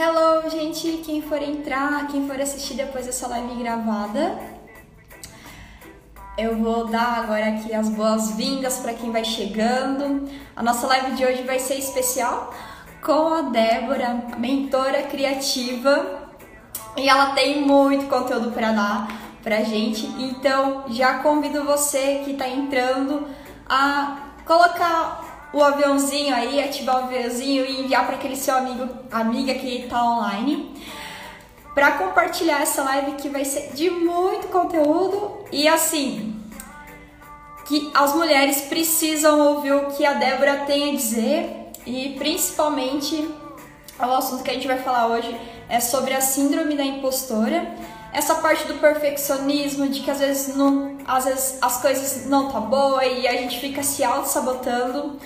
Hello, gente, quem for entrar, quem for assistir depois dessa live gravada, eu vou dar agora aqui as boas-vindas para quem vai chegando. A nossa live de hoje vai ser especial com a Débora, mentora criativa, e ela tem muito conteúdo para dar pra gente. Então, já convido você que tá entrando a colocar o aviãozinho aí, ativar o aviãozinho e enviar para aquele seu amigo, amiga que está online, para compartilhar essa live que vai ser de muito conteúdo e assim, que as mulheres precisam ouvir o que a Débora tem a dizer e principalmente o assunto que a gente vai falar hoje é sobre a síndrome da impostora essa parte do perfeccionismo, de que às vezes, não, às vezes as coisas não tá boa e a gente fica se auto-sabotando.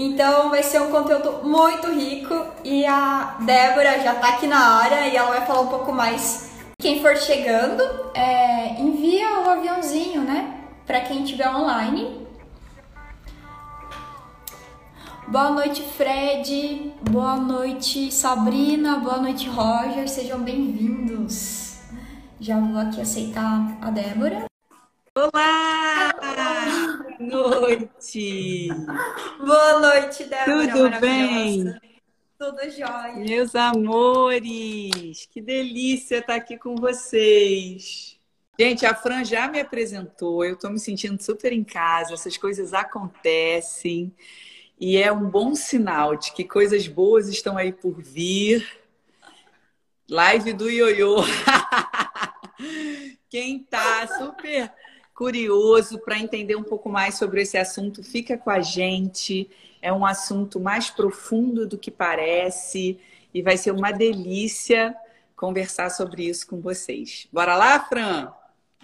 Então vai ser um conteúdo muito rico e a Débora já tá aqui na área e ela vai falar um pouco mais. Quem for chegando, é, envia o aviãozinho, né? Para quem estiver online. Boa noite, Fred. Boa noite, Sabrina. Boa noite, Roger. Sejam bem-vindos. Já vou aqui aceitar a Débora. Olá! Boa noite! Boa noite, Débora. Tudo bem? Tudo jóia. Meus amores, que delícia estar aqui com vocês. Gente, a Fran já me apresentou, eu estou me sentindo super em casa, essas coisas acontecem e é um bom sinal de que coisas boas estão aí por vir. Live do Ioiô. Quem tá super curioso para entender um pouco mais sobre esse assunto, fica com a gente. É um assunto mais profundo do que parece e vai ser uma delícia conversar sobre isso com vocês. Bora lá, Fran?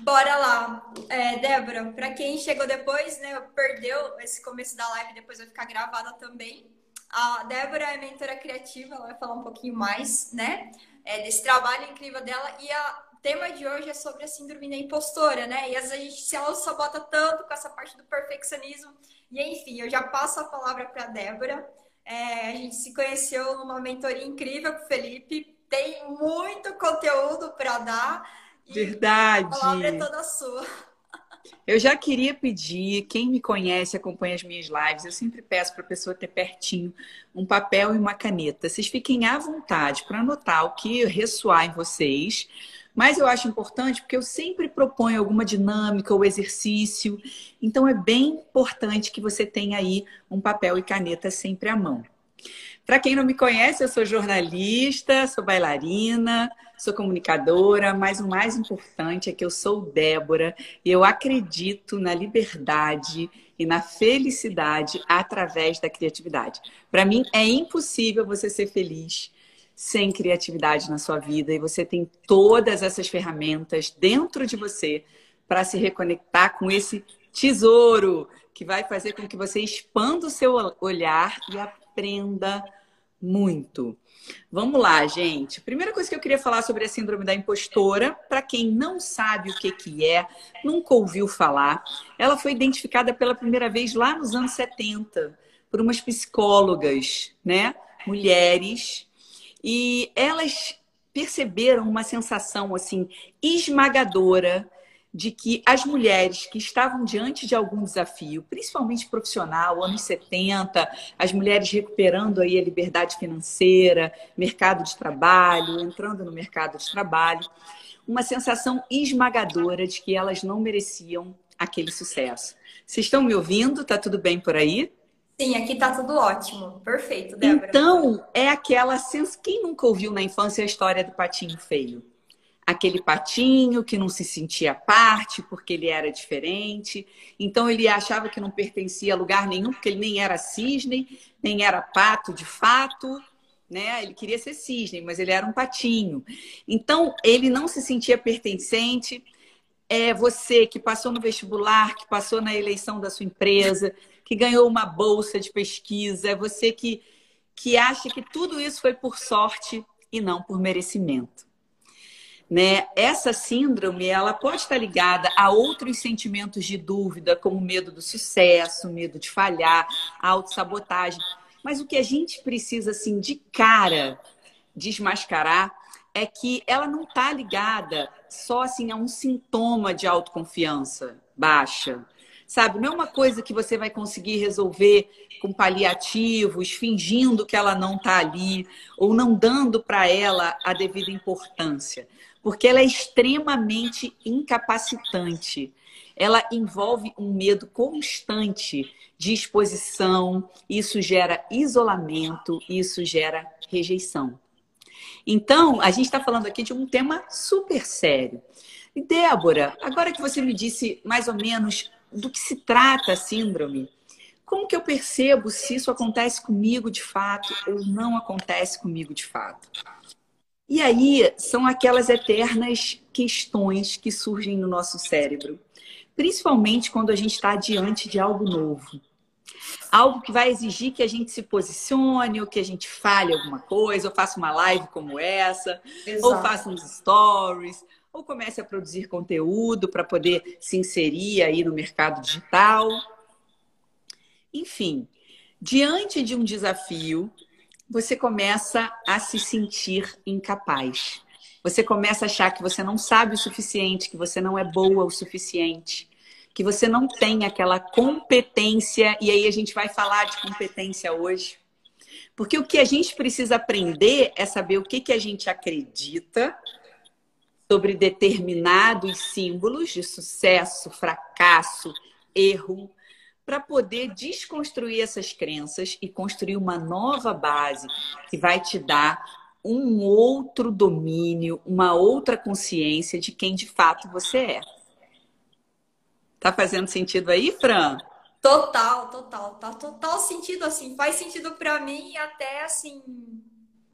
Bora lá. É, Débora, para quem chegou depois, né, perdeu esse começo da live, depois vai ficar gravada também. A Débora é mentora criativa, ela vai falar um pouquinho mais, né, é, desse trabalho incrível dela. E a tema de hoje é sobre a síndrome da impostora, né? E às vezes a gente se auto-sabota tanto com essa parte do perfeccionismo. E enfim, eu já passo a palavra para a Débora. É, a gente se conheceu numa mentoria incrível com o Felipe. Tem muito conteúdo para dar. Verdade. A palavra é toda sua. Eu já queria pedir, quem me conhece, acompanha as minhas lives, eu sempre peço para a pessoa ter pertinho um papel e uma caneta. Vocês fiquem à vontade para anotar o que ressoar em vocês mas eu acho importante porque eu sempre proponho alguma dinâmica ou exercício. Então é bem importante que você tenha aí um papel e caneta sempre à mão. Para quem não me conhece, eu sou jornalista, sou bailarina, sou comunicadora, mas o mais importante é que eu sou Débora e eu acredito na liberdade e na felicidade através da criatividade. Para mim é impossível você ser feliz sem criatividade na sua vida e você tem todas essas ferramentas dentro de você para se reconectar com esse tesouro que vai fazer com que você expanda o seu olhar e aprenda muito. Vamos lá, gente. Primeira coisa que eu queria falar sobre a síndrome da impostora, para quem não sabe o que, que é, nunca ouviu falar, ela foi identificada pela primeira vez lá nos anos 70 por umas psicólogas, né? Mulheres e elas perceberam uma sensação assim esmagadora de que as mulheres que estavam diante de algum desafio, principalmente profissional, anos 70, as mulheres recuperando aí a liberdade financeira, mercado de trabalho, entrando no mercado de trabalho, uma sensação esmagadora de que elas não mereciam aquele sucesso. Vocês estão me ouvindo? Tá tudo bem por aí? Sim, aqui tá tudo ótimo. Perfeito, Débora. Então, é aquela sensação. Quem nunca ouviu na infância a história do patinho feio? Aquele patinho que não se sentia parte porque ele era diferente. Então, ele achava que não pertencia a lugar nenhum, porque ele nem era cisne, nem era pato de fato. Né? Ele queria ser cisne, mas ele era um patinho. Então, ele não se sentia pertencente. É você que passou no vestibular, que passou na eleição da sua empresa, que ganhou uma bolsa de pesquisa, é você que, que acha que tudo isso foi por sorte e não por merecimento. Né? Essa síndrome ela pode estar ligada a outros sentimentos de dúvida, como medo do sucesso, medo de falhar, autossabotagem. Mas o que a gente precisa assim de cara desmascarar é que ela não está ligada só assim a um sintoma de autoconfiança baixa. Sabe, não é uma coisa que você vai conseguir resolver com paliativos, fingindo que ela não está ali, ou não dando para ela a devida importância, porque ela é extremamente incapacitante. Ela envolve um medo constante de exposição, isso gera isolamento, isso gera rejeição. Então, a gente está falando aqui de um tema super sério. E Débora, agora que você me disse mais ou menos do que se trata a síndrome, como que eu percebo se isso acontece comigo de fato ou não acontece comigo de fato? E aí são aquelas eternas questões que surgem no nosso cérebro, principalmente quando a gente está diante de algo novo algo que vai exigir que a gente se posicione, ou que a gente fale alguma coisa, ou faça uma live como essa, Exato. ou faça uns stories, ou comece a produzir conteúdo para poder se inserir aí no mercado digital. Enfim, diante de um desafio, você começa a se sentir incapaz. Você começa a achar que você não sabe o suficiente, que você não é boa o suficiente, que você não tem aquela competência, e aí a gente vai falar de competência hoje. Porque o que a gente precisa aprender é saber o que, que a gente acredita sobre determinados símbolos de sucesso, fracasso, erro, para poder desconstruir essas crenças e construir uma nova base que vai te dar um outro domínio, uma outra consciência de quem de fato você é. Tá fazendo sentido aí, Fran? Total, total. Tá total sentido assim. Faz sentido para mim até assim,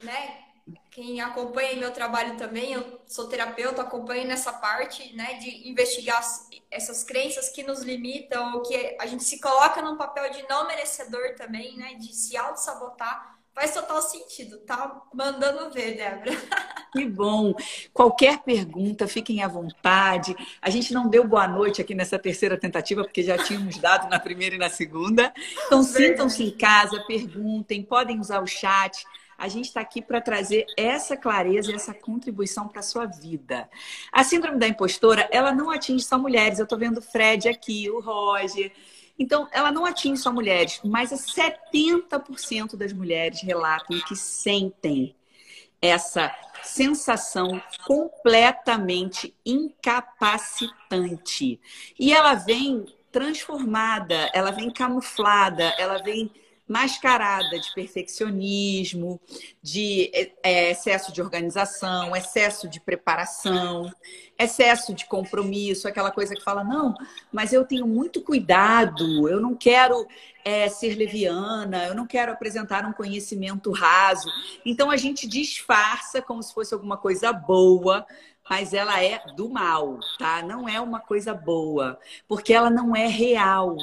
né? Quem acompanha meu trabalho também, eu sou terapeuta, acompanho nessa parte, né, de investigar essas crenças que nos limitam, ou que a gente se coloca num papel de não merecedor também, né, de se auto-sabotar. Faz total sentido, tá mandando ver, Débora. Que bom. Qualquer pergunta, fiquem à vontade. A gente não deu boa noite aqui nessa terceira tentativa, porque já tínhamos dado na primeira e na segunda. Então, sintam-se em casa, perguntem, podem usar o chat. A gente está aqui para trazer essa clareza essa contribuição para a sua vida. A síndrome da impostora, ela não atinge só mulheres. Eu estou vendo o Fred aqui, o Roger. Então, ela não atinge só mulheres, mas 70% das mulheres relatam que sentem essa sensação completamente incapacitante. E ela vem transformada, ela vem camuflada, ela vem mascarada de perfeccionismo, de é, excesso de organização, excesso de preparação, excesso de compromisso, aquela coisa que fala, não, mas eu tenho muito cuidado, eu não quero é, ser leviana, eu não quero apresentar um conhecimento raso. Então a gente disfarça como se fosse alguma coisa boa, mas ela é do mal, tá? Não é uma coisa boa, porque ela não é real.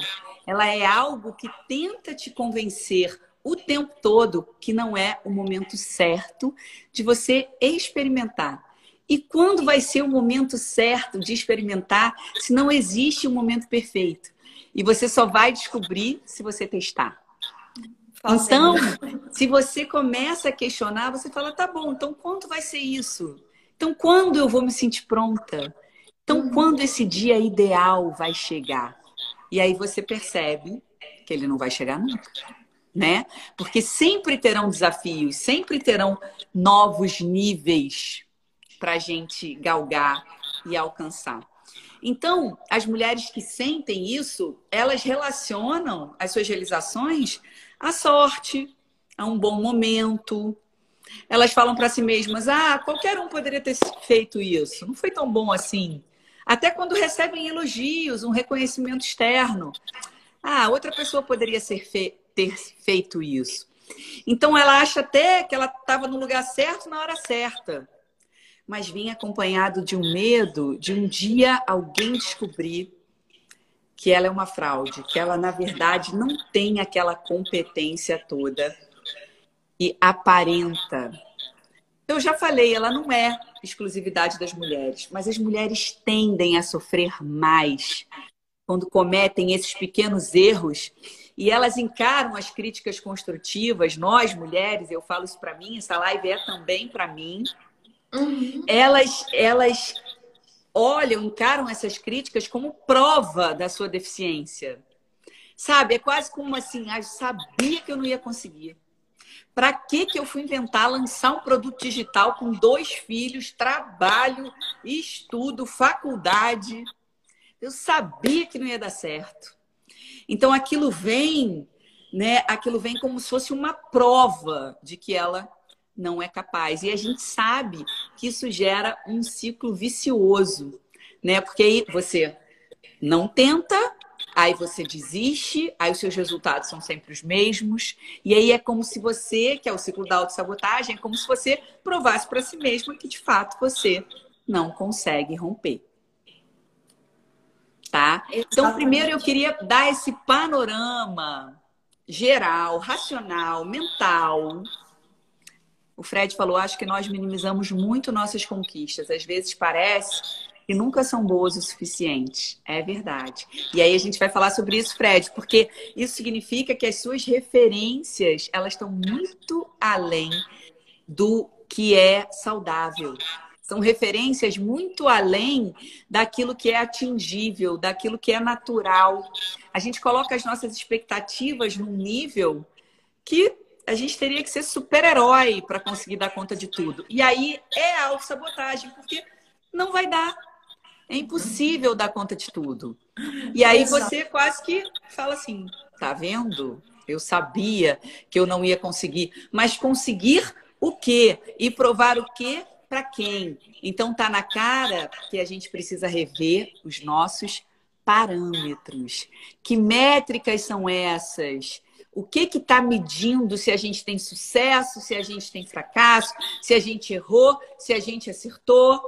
Ela é algo que tenta te convencer o tempo todo que não é o momento certo de você experimentar. E quando vai ser o momento certo de experimentar se não existe um momento perfeito? E você só vai descobrir se você testar. Então, se você começa a questionar, você fala: tá bom, então quando vai ser isso? Então, quando eu vou me sentir pronta? Então, quando esse dia ideal vai chegar? E aí você percebe que ele não vai chegar nunca, né? Porque sempre terão desafios, sempre terão novos níveis para a gente galgar e alcançar. Então, as mulheres que sentem isso, elas relacionam as suas realizações à sorte, a um bom momento, elas falam para si mesmas: ah, qualquer um poderia ter feito isso. Não foi tão bom assim. Até quando recebem elogios, um reconhecimento externo. Ah, outra pessoa poderia fe ter feito isso. Então ela acha até que ela estava no lugar certo na hora certa. Mas vinha acompanhado de um medo de um dia alguém descobrir que ela é uma fraude, que ela, na verdade, não tem aquela competência toda e aparenta. Eu já falei, ela não é exclusividade das mulheres, mas as mulheres tendem a sofrer mais quando cometem esses pequenos erros e elas encaram as críticas construtivas, nós mulheres, eu falo isso para mim, essa live é também para mim. Uhum. Elas, elas olham, encaram essas críticas como prova da sua deficiência. Sabe? É quase como assim, ah, sabia que eu não ia conseguir. Para que, que eu fui inventar lançar um produto digital com dois filhos, trabalho, estudo, faculdade? Eu sabia que não ia dar certo. Então aquilo vem, né? Aquilo vem como se fosse uma prova de que ela não é capaz. E a gente sabe que isso gera um ciclo vicioso, né? Porque aí você não tenta, aí você desiste, aí os seus resultados são sempre os mesmos. E aí é como se você, que é o ciclo da autossabotagem, é como se você provasse para si mesmo que de fato você não consegue romper tá? Então, primeiro eu queria dar esse panorama geral, racional, mental. O Fred falou: acho que nós minimizamos muito nossas conquistas. Às vezes parece que nunca são boas o suficiente. É verdade. E aí a gente vai falar sobre isso, Fred, porque isso significa que as suas referências elas estão muito além do que é saudável. São referências muito além daquilo que é atingível, daquilo que é natural. A gente coloca as nossas expectativas num nível que a gente teria que ser super-herói para conseguir dar conta de tudo. E aí é auto-sabotagem, porque não vai dar. É impossível dar conta de tudo. E aí você quase que fala assim: tá vendo? Eu sabia que eu não ia conseguir. Mas conseguir o quê? E provar o quê? para quem. Então tá na cara que a gente precisa rever os nossos parâmetros. Que métricas são essas? O que está medindo se a gente tem sucesso, se a gente tem fracasso, se a gente errou, se a gente acertou?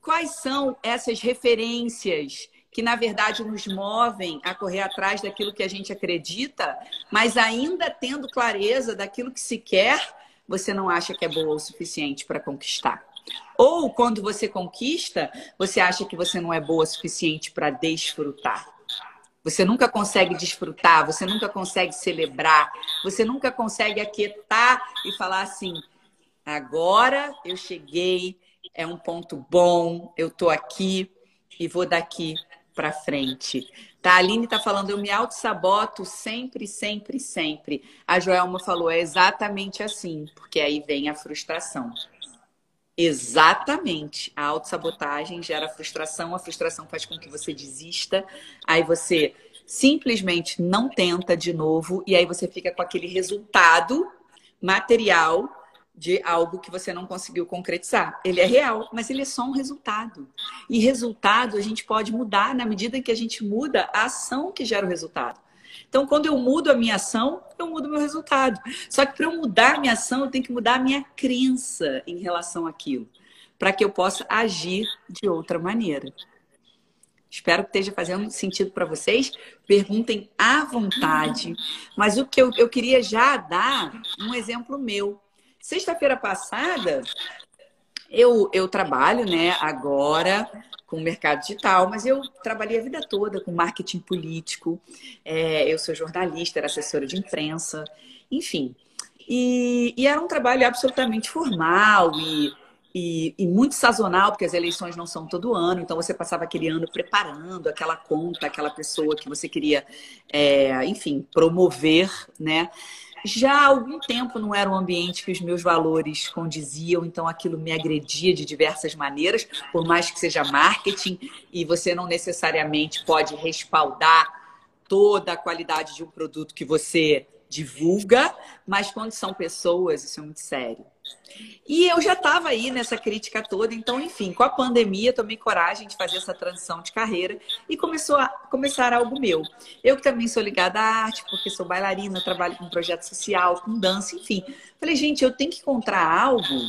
Quais são essas referências que na verdade nos movem a correr atrás daquilo que a gente acredita, mas ainda tendo clareza daquilo que se quer você não acha que é boa o suficiente para conquistar. Ou quando você conquista, você acha que você não é boa o suficiente para desfrutar. Você nunca consegue desfrutar, você nunca consegue celebrar, você nunca consegue aquietar e falar assim: agora eu cheguei, é um ponto bom, eu tô aqui e vou daqui para frente. Tá, a Aline está falando, eu me auto-saboto sempre, sempre, sempre. A Joelma falou, é exatamente assim, porque aí vem a frustração. Exatamente. A autossabotagem gera frustração, a frustração faz com que você desista, aí você simplesmente não tenta de novo, e aí você fica com aquele resultado material de algo que você não conseguiu concretizar. Ele é real, mas ele é só um resultado. E resultado a gente pode mudar na medida em que a gente muda a ação que gera o resultado. Então, quando eu mudo a minha ação, eu mudo o meu resultado. Só que para eu mudar a minha ação, eu tenho que mudar a minha crença em relação àquilo, para que eu possa agir de outra maneira. Espero que esteja fazendo sentido para vocês. Perguntem à vontade. Mas o que eu, eu queria já dar um exemplo meu. Sexta-feira passada, eu, eu trabalho, né, agora com o mercado digital, mas eu trabalhei a vida toda com marketing político. É, eu sou jornalista, era assessora de imprensa, enfim. E, e era um trabalho absolutamente formal e, e, e, muito sazonal, porque as eleições não são todo ano, então você passava aquele ano preparando aquela conta, aquela pessoa que você queria, é, enfim, promover, né? Já há algum tempo não era um ambiente que os meus valores condiziam, então aquilo me agredia de diversas maneiras, por mais que seja marketing e você não necessariamente pode respaldar toda a qualidade de um produto que você divulga, mas quando são pessoas, isso é muito sério. E eu já estava aí nessa crítica toda, então, enfim, com a pandemia, tomei coragem de fazer essa transição de carreira e começou a começar algo meu. Eu que também sou ligada à arte, porque sou bailarina, trabalho com projeto social, com dança, enfim. Falei, gente, eu tenho que encontrar algo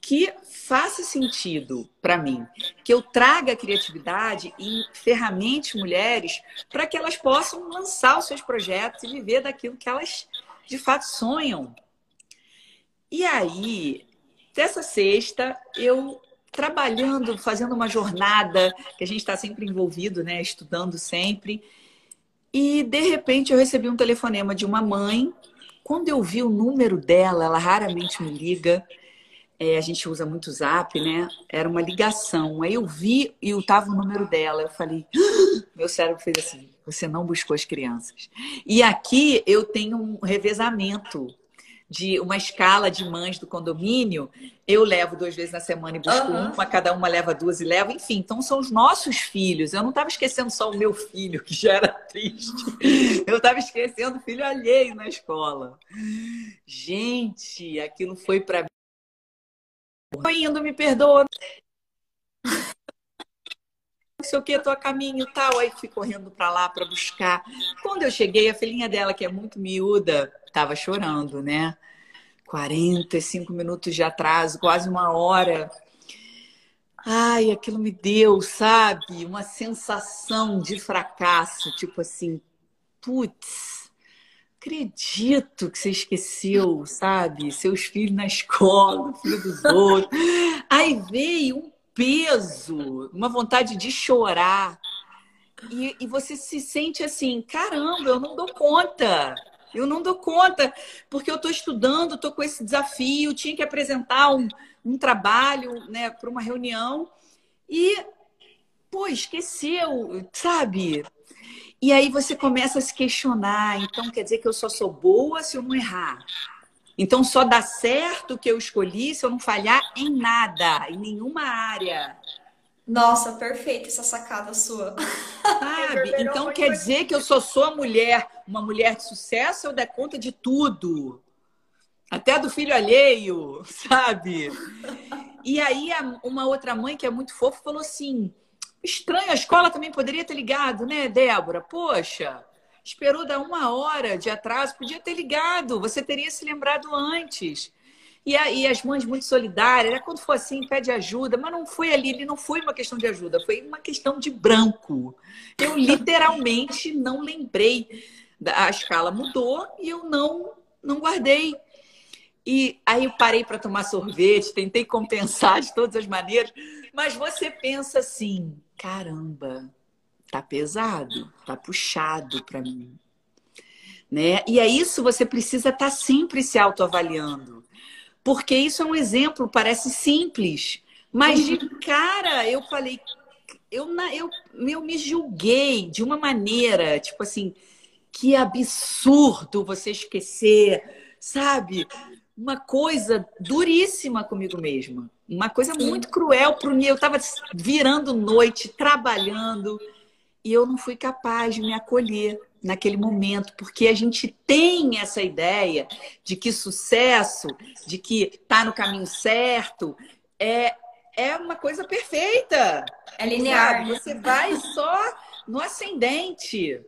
que faça sentido para mim, que eu traga criatividade e ferramentas mulheres para que elas possam lançar os seus projetos e viver daquilo que elas de fato sonham. E aí, dessa sexta, eu trabalhando, fazendo uma jornada que a gente está sempre envolvido, né, estudando sempre, E de repente eu recebi um telefonema de uma mãe. Quando eu vi o número dela, ela raramente me liga. É, a gente usa muito o zap, né? Era uma ligação. Aí eu vi e estava o número dela. Eu falei, ah! meu cérebro fez assim: você não buscou as crianças. E aqui eu tenho um revezamento de uma escala de mães do condomínio, eu levo duas vezes na semana e busco uhum. uma, cada uma leva duas e leva, enfim. Então são os nossos filhos. Eu não estava esquecendo só o meu filho, que já era triste. Eu estava esquecendo o filho alheio na escola. Gente, aquilo foi para mim. Foi indo, me perdoa. Não sei o que, tô a caminho tal. Aí fui correndo para lá para buscar. Quando eu cheguei, a filhinha dela, que é muito miúda, estava chorando, né? 45 minutos de atraso, quase uma hora. Ai, aquilo me deu, sabe, uma sensação de fracasso, tipo assim, putz, acredito que você esqueceu, sabe, seus filhos na escola, filho dos outros. Aí veio um peso, uma vontade de chorar. E, e você se sente assim, caramba, eu não dou conta. Eu não dou conta, porque eu estou estudando, estou com esse desafio, tinha que apresentar um, um trabalho né, para uma reunião e, pô, esqueceu, sabe? E aí você começa a se questionar. Então, quer dizer que eu só sou boa se eu não errar. Então, só dá certo o que eu escolhi se eu não falhar em nada, em nenhuma área. Nossa, perfeita essa sacada sua. Sabe? então quer dizer que eu só sou mulher, uma mulher de sucesso, eu der conta de tudo. Até do filho alheio, sabe? E aí uma outra mãe que é muito fofa falou assim: estranho, a escola também poderia ter ligado, né, Débora? Poxa, esperou dar uma hora de atraso, podia ter ligado, você teria se lembrado antes. E, a, e as mães muito solidárias, né? quando for assim, pede ajuda, mas não foi ali, não foi uma questão de ajuda, foi uma questão de branco. Eu literalmente não lembrei. A escala mudou e eu não, não guardei. E aí eu parei para tomar sorvete, tentei compensar de todas as maneiras, mas você pensa assim: caramba, tá pesado, tá puxado para mim. Né? E é isso, você precisa estar tá sempre se autoavaliando. Porque isso é um exemplo, parece simples, mas de cara eu falei, eu, eu, eu me julguei de uma maneira, tipo assim, que absurdo você esquecer, sabe? Uma coisa duríssima comigo mesma. Uma coisa muito cruel para mim. Eu estava virando noite, trabalhando, e eu não fui capaz de me acolher naquele momento, porque a gente tem essa ideia de que sucesso, de que tá no caminho certo, é, é uma coisa perfeita. É linear. Sabe? Você vai só no ascendente.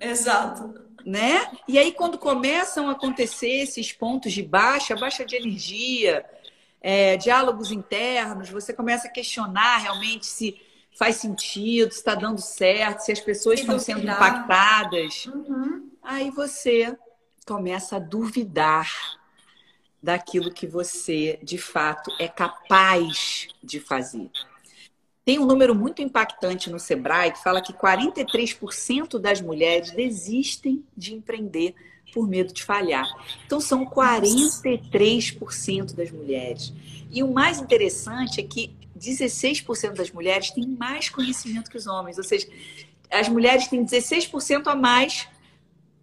Exato. Né? E aí, quando começam a acontecer esses pontos de baixa, baixa de energia, é, diálogos internos, você começa a questionar realmente se faz sentido, se está dando certo, se as pessoas estão sendo impactadas. Uhum. Aí você começa a duvidar daquilo que você, de fato, é capaz de fazer. Tem um número muito impactante no Sebrae que fala que 43% das mulheres desistem de empreender por medo de falhar. Então, são 43% das mulheres. E o mais interessante é que 16% das mulheres têm mais conhecimento que os homens, ou seja, as mulheres têm 16% a mais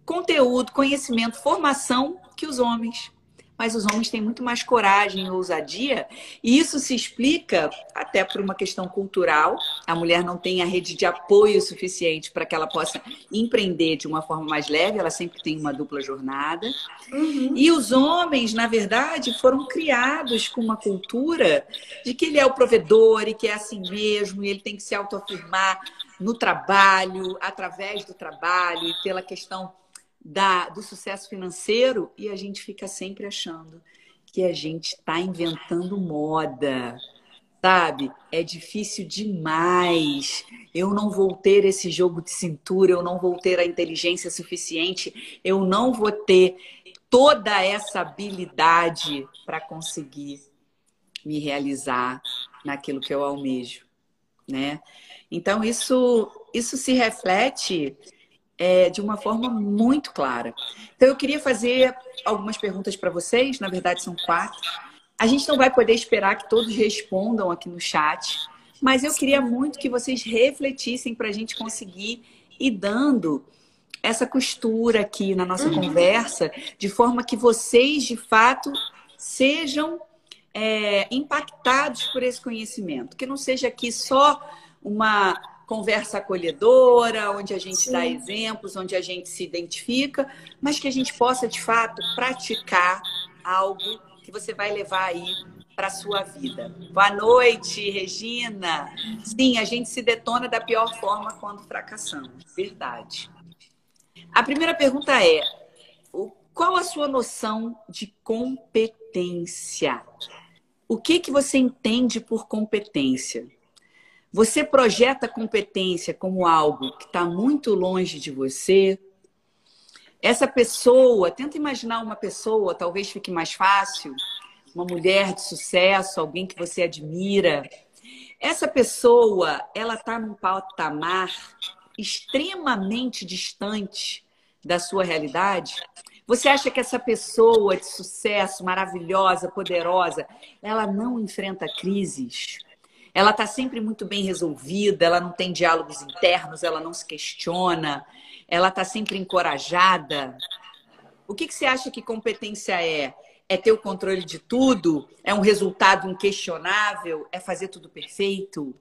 conteúdo, conhecimento, formação que os homens mas os homens têm muito mais coragem e ousadia, e isso se explica até por uma questão cultural. A mulher não tem a rede de apoio suficiente para que ela possa empreender de uma forma mais leve, ela sempre tem uma dupla jornada. Uhum. E os homens, na verdade, foram criados com uma cultura de que ele é o provedor e que é assim mesmo, e ele tem que se autoafirmar no trabalho, através do trabalho, e pela questão da, do sucesso financeiro e a gente fica sempre achando que a gente está inventando moda, sabe? É difícil demais. Eu não vou ter esse jogo de cintura, eu não vou ter a inteligência suficiente, eu não vou ter toda essa habilidade para conseguir me realizar naquilo que eu almejo, né? Então isso isso se reflete é, de uma forma muito clara. Então, eu queria fazer algumas perguntas para vocês, na verdade, são quatro. A gente não vai poder esperar que todos respondam aqui no chat, mas eu queria muito que vocês refletissem para a gente conseguir ir dando essa costura aqui na nossa uhum. conversa, de forma que vocês, de fato, sejam é, impactados por esse conhecimento. Que não seja aqui só uma conversa acolhedora, onde a gente Sim. dá exemplos, onde a gente se identifica, mas que a gente possa, de fato, praticar algo que você vai levar aí para a sua vida. Boa noite, Regina. Sim, a gente se detona da pior forma quando fracassamos. Verdade. A primeira pergunta é: qual a sua noção de competência? O que que você entende por competência? Você projeta competência como algo que está muito longe de você? Essa pessoa, tenta imaginar uma pessoa, talvez fique mais fácil, uma mulher de sucesso, alguém que você admira. Essa pessoa, ela está num patamar extremamente distante da sua realidade? Você acha que essa pessoa de sucesso, maravilhosa, poderosa, ela não enfrenta crises? Ela está sempre muito bem resolvida, ela não tem diálogos internos, ela não se questiona, ela está sempre encorajada. O que, que você acha que competência é? É ter o controle de tudo? É um resultado inquestionável? É fazer tudo perfeito?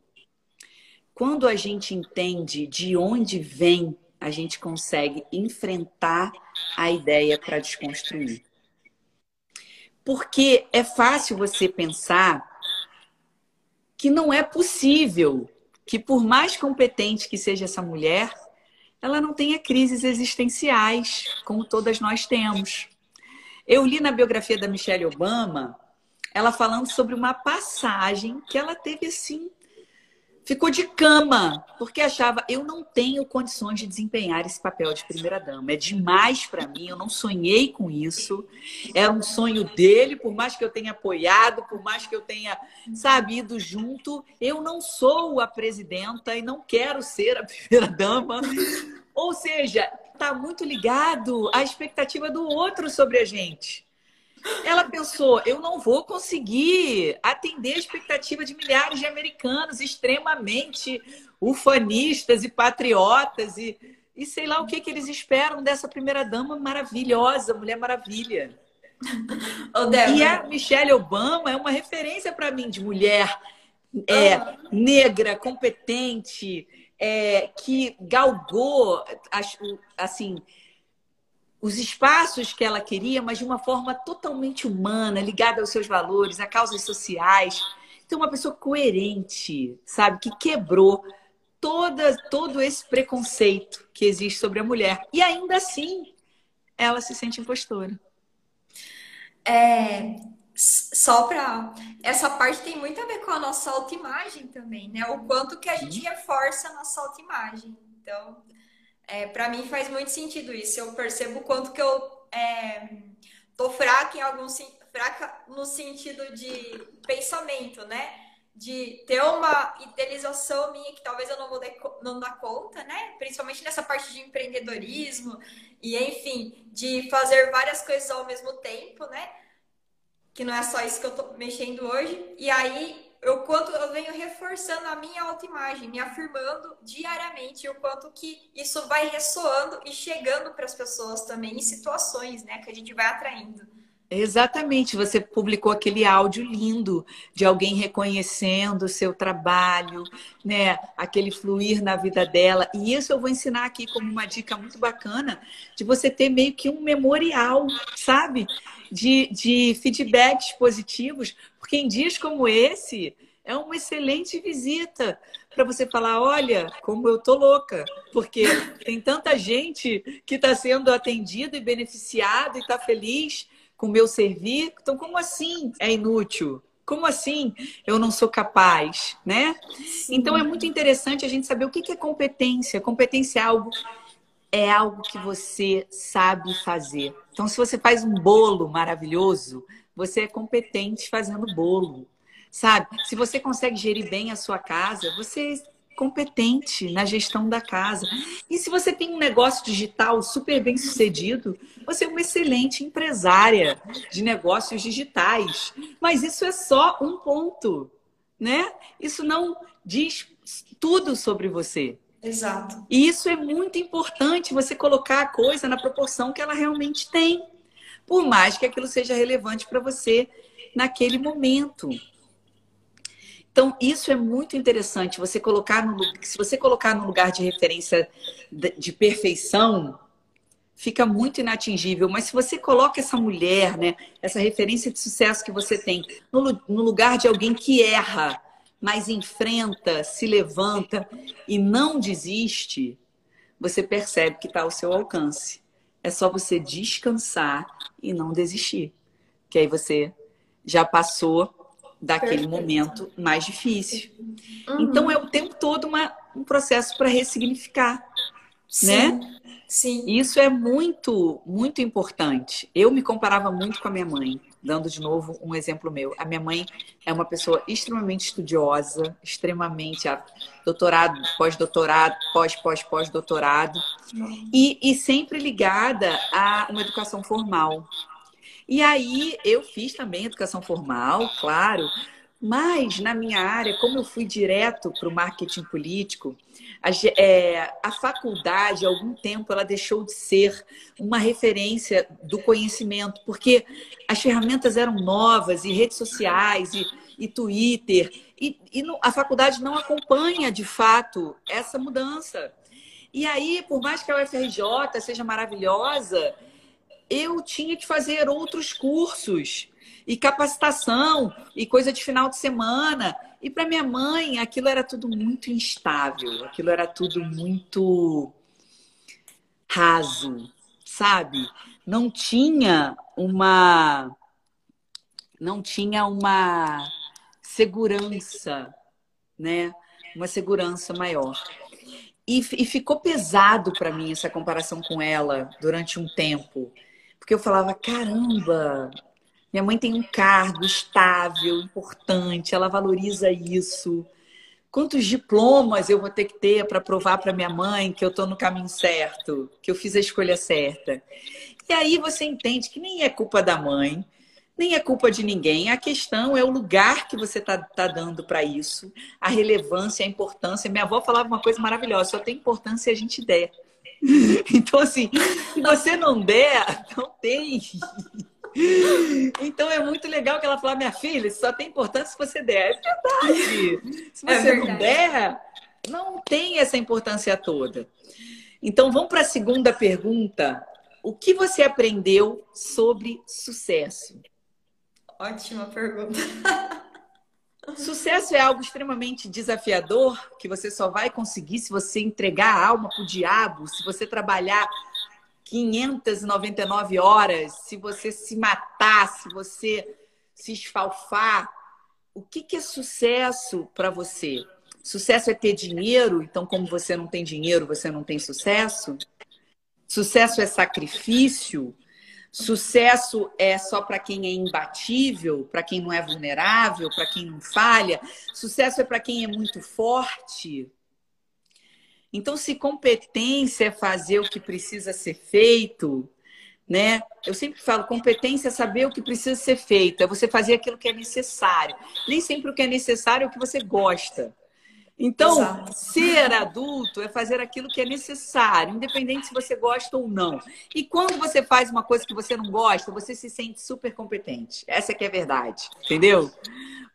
Quando a gente entende de onde vem, a gente consegue enfrentar a ideia para desconstruir. Porque é fácil você pensar que não é possível que, por mais competente que seja essa mulher, ela não tenha crises existenciais, como todas nós temos. Eu li na biografia da Michelle Obama ela falando sobre uma passagem que ela teve assim ficou de cama, porque achava, eu não tenho condições de desempenhar esse papel de primeira-dama. É demais para mim, eu não sonhei com isso. Era um sonho dele, por mais que eu tenha apoiado, por mais que eu tenha, sabido junto, eu não sou a presidenta e não quero ser a primeira-dama. Ou seja, está muito ligado à expectativa do outro sobre a gente. Ela pensou: eu não vou conseguir atender a expectativa de milhares de americanos extremamente ufanistas e patriotas e, e sei lá o que, que eles esperam dessa primeira dama maravilhosa, Mulher Maravilha. e a Michelle Obama é uma referência para mim de mulher é, negra, competente, é, que galgou assim os espaços que ela queria, mas de uma forma totalmente humana, ligada aos seus valores, a causas sociais. Então, uma pessoa coerente, sabe, que quebrou toda, todo esse preconceito que existe sobre a mulher. E ainda assim, ela se sente impostora. É, só para essa parte tem muito a ver com a nossa autoimagem também, né? O quanto que a gente reforça a nossa autoimagem. Então, é, para mim faz muito sentido isso. Eu percebo o quanto que eu é, tô fraca em algum fraca no sentido de pensamento, né? De ter uma idealização minha que talvez eu não vou dar, não dar conta, né? Principalmente nessa parte de empreendedorismo e enfim, de fazer várias coisas ao mesmo tempo, né? Que não é só isso que eu tô mexendo hoje. E aí eu quanto eu venho reforçando a minha autoimagem, me afirmando diariamente o quanto que isso vai ressoando e chegando para as pessoas também em situações, né, que a gente vai atraindo. Exatamente, você publicou aquele áudio lindo de alguém reconhecendo o seu trabalho, né? Aquele fluir na vida dela. E isso eu vou ensinar aqui como uma dica muito bacana de você ter meio que um memorial, sabe? De, de feedbacks positivos, porque em dias como esse é uma excelente visita para você falar, olha, como eu tô louca, porque tem tanta gente que está sendo atendida e beneficiada e está feliz com o meu servir. Então, como assim é inútil? Como assim eu não sou capaz, né? Sim. Então é muito interessante a gente saber o que é competência. Competência é algo é algo que você sabe fazer. Então, se você faz um bolo maravilhoso, você é competente fazendo bolo, sabe? Se você consegue gerir bem a sua casa, você competente na gestão da casa. E se você tem um negócio digital super bem sucedido, você é uma excelente empresária de negócios digitais. Mas isso é só um ponto, né? Isso não diz tudo sobre você. Exato. E isso é muito importante, você colocar a coisa na proporção que ela realmente tem. Por mais que aquilo seja relevante para você naquele momento. Então, isso é muito interessante. Você colocar no, se você colocar no lugar de referência de, perfeição, fica muito inatingível. Mas se você coloca essa mulher, né, essa referência de sucesso que você tem, no, no lugar de alguém que erra, mas enfrenta, se levanta e não desiste, você percebe que está ao seu alcance. É só você descansar e não desistir. Que aí você já passou daquele Perfeito. momento mais difícil. Uhum. Então é o tempo todo uma, um processo para ressignificar, Sim. né? Sim. Isso é muito, muito importante. Eu me comparava muito com a minha mãe dando de novo um exemplo meu. A minha mãe é uma pessoa extremamente estudiosa, extremamente doutorado, pós-doutorado, pós-pós pós-doutorado e, e sempre ligada a uma educação formal. E aí eu fiz também educação formal, claro, mas na minha área, como eu fui direto para o marketing político, a, é, a faculdade, há algum tempo, ela deixou de ser uma referência do conhecimento, porque as ferramentas eram novas, e redes sociais, e, e Twitter, e, e a faculdade não acompanha, de fato, essa mudança. E aí, por mais que a UFRJ seja maravilhosa, eu tinha que fazer outros cursos e capacitação e coisa de final de semana. E para minha mãe, aquilo era tudo muito instável, aquilo era tudo muito raso, sabe? Não tinha uma não tinha uma segurança, né? Uma segurança maior. E, e ficou pesado para mim essa comparação com ela durante um tempo, porque eu falava: caramba, minha mãe tem um cargo estável, importante, ela valoriza isso. Quantos diplomas eu vou ter que ter para provar para minha mãe que eu estou no caminho certo, que eu fiz a escolha certa? E aí você entende que nem é culpa da mãe, nem é culpa de ninguém. A questão é o lugar que você está tá dando para isso, a relevância, a importância. Minha avó falava uma coisa maravilhosa: só tem importância a gente der. Então, assim, se você não der, não tem. Então é muito legal que ela fala, minha filha, só tem importância se você der. É verdade. Se é você é verdade. não der, não tem essa importância toda. Então vamos para a segunda pergunta. O que você aprendeu sobre sucesso? Ótima pergunta. Sucesso é algo extremamente desafiador que você só vai conseguir se você entregar a alma para o diabo, se você trabalhar 599 horas, se você se matar, se você se esfalfar, o que, que é sucesso para você? Sucesso é ter dinheiro, então, como você não tem dinheiro, você não tem sucesso? Sucesso é sacrifício? Sucesso é só para quem é imbatível, para quem não é vulnerável, para quem não falha? Sucesso é para quem é muito forte? Então, se competência é fazer o que precisa ser feito, né? Eu sempre falo, competência é saber o que precisa ser feito, é você fazer aquilo que é necessário. Nem sempre o que é necessário é o que você gosta. Então, Exato. ser adulto é fazer aquilo que é necessário, independente se você gosta ou não. E quando você faz uma coisa que você não gosta, você se sente super competente. Essa é que é a verdade, entendeu?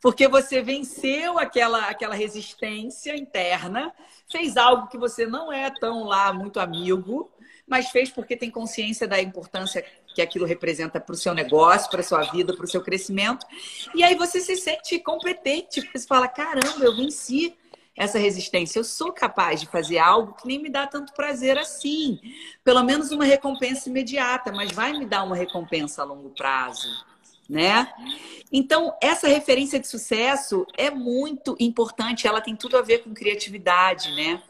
Porque você venceu aquela, aquela resistência interna, fez algo que você não é tão lá muito amigo, mas fez porque tem consciência da importância que aquilo representa para o seu negócio, para a sua vida, para o seu crescimento. E aí você se sente competente, porque você fala: caramba, eu venci essa resistência. Eu sou capaz de fazer algo que nem me dá tanto prazer assim. Pelo menos uma recompensa imediata, mas vai me dar uma recompensa a longo prazo, né? Então, essa referência de sucesso é muito importante, ela tem tudo a ver com criatividade, né?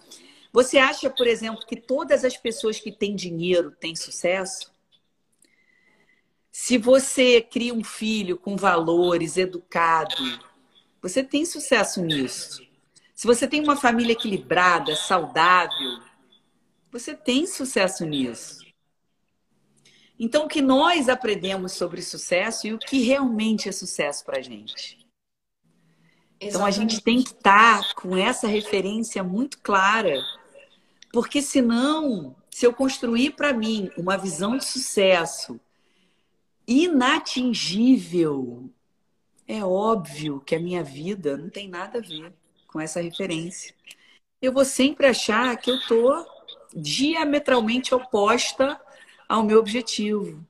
Você acha, por exemplo, que todas as pessoas que têm dinheiro têm sucesso? Se você cria um filho com valores, educado, você tem sucesso nisso. Se você tem uma família equilibrada, saudável, você tem sucesso nisso. Então, o que nós aprendemos sobre sucesso e o que realmente é sucesso para a gente? Então, a gente tem que estar tá com essa referência muito clara, porque senão, se eu construir para mim uma visão de sucesso inatingível, é óbvio que a minha vida não tem nada a ver com essa referência. Eu vou sempre achar que eu estou diametralmente oposta ao meu objetivo.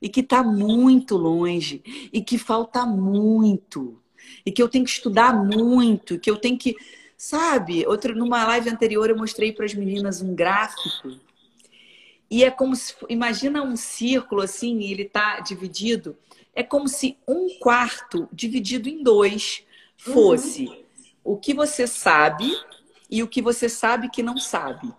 E que está muito longe. E que falta muito. E que eu tenho que estudar muito, que eu tenho que, sabe? Outro numa live anterior eu mostrei para as meninas um gráfico. E é como se imagina um círculo assim, e ele está dividido, é como se um quarto dividido em dois fosse. uhum o que você sabe e o que você sabe que não sabe.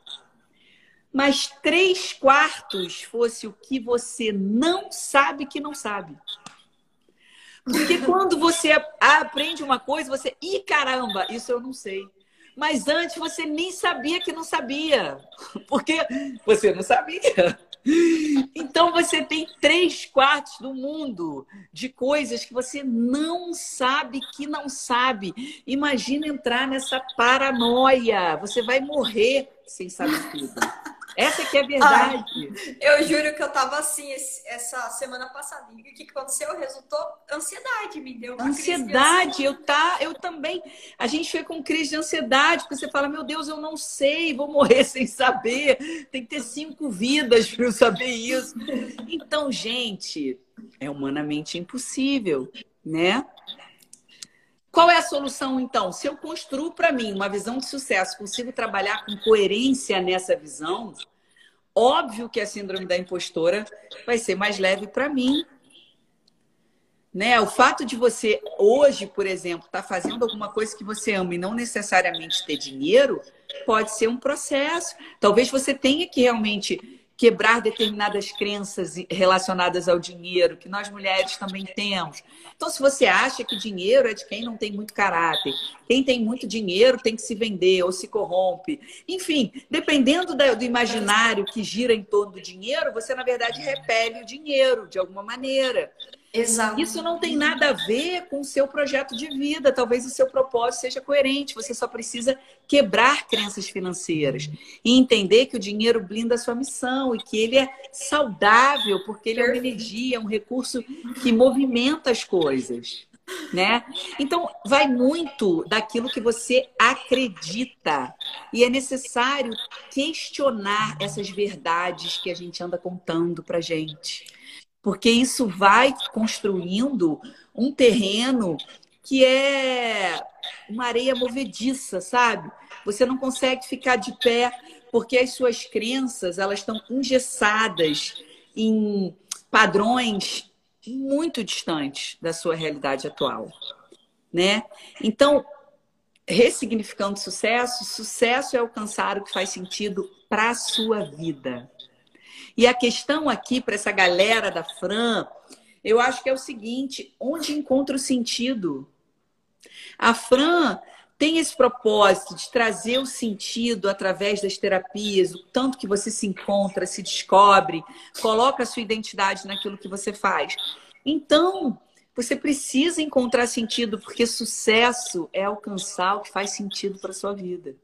Mas três quartos fosse o que você não sabe que não sabe. Porque quando você aprende uma coisa, você. Ih, caramba, isso eu não sei. Mas antes você nem sabia que não sabia. Porque você não sabia. Então você tem três quartos do mundo de coisas que você não sabe que não sabe. Imagina entrar nessa paranoia. Você vai morrer sem saber tudo. Essa que é a verdade. Eu juro que eu tava assim essa semana passada. E o que aconteceu? Resultou ansiedade, me deu ansiedade. eu tá, eu também. A gente foi com crise de ansiedade, porque você fala, meu Deus, eu não sei, vou morrer sem saber. Tem que ter cinco vidas para eu saber isso. Então, gente, é humanamente impossível, né? Qual é a solução, então? Se eu construo para mim uma visão de sucesso, consigo trabalhar com coerência nessa visão, óbvio que a síndrome da impostora vai ser mais leve para mim. Né? O fato de você hoje, por exemplo, estar tá fazendo alguma coisa que você ama e não necessariamente ter dinheiro, pode ser um processo. Talvez você tenha que realmente quebrar determinadas crenças relacionadas ao dinheiro, que nós mulheres também temos. Então, se você acha que dinheiro é de quem não tem muito caráter, quem tem muito dinheiro tem que se vender ou se corrompe. Enfim, dependendo do imaginário que gira em torno do dinheiro, você, na verdade, repele o dinheiro de alguma maneira. Exato. Isso não tem nada a ver com o seu projeto de vida. Talvez o seu propósito seja coerente. Você só precisa quebrar crenças financeiras e entender que o dinheiro blinda a sua missão e que ele é saudável, porque ele é uma energia, é um recurso que movimenta as coisas. Né? Então, vai muito daquilo que você acredita. E é necessário questionar essas verdades que a gente anda contando pra gente porque isso vai construindo um terreno que é uma areia movediça, sabe? Você não consegue ficar de pé porque as suas crenças elas estão engessadas em padrões muito distantes da sua realidade atual, né? Então, ressignificando sucesso, sucesso é alcançar o que faz sentido para a sua vida. E a questão aqui para essa galera da Fran, eu acho que é o seguinte: onde encontra o sentido? A Fran tem esse propósito de trazer o sentido através das terapias, o tanto que você se encontra, se descobre, coloca a sua identidade naquilo que você faz. Então, você precisa encontrar sentido, porque sucesso é alcançar o que faz sentido para sua vida.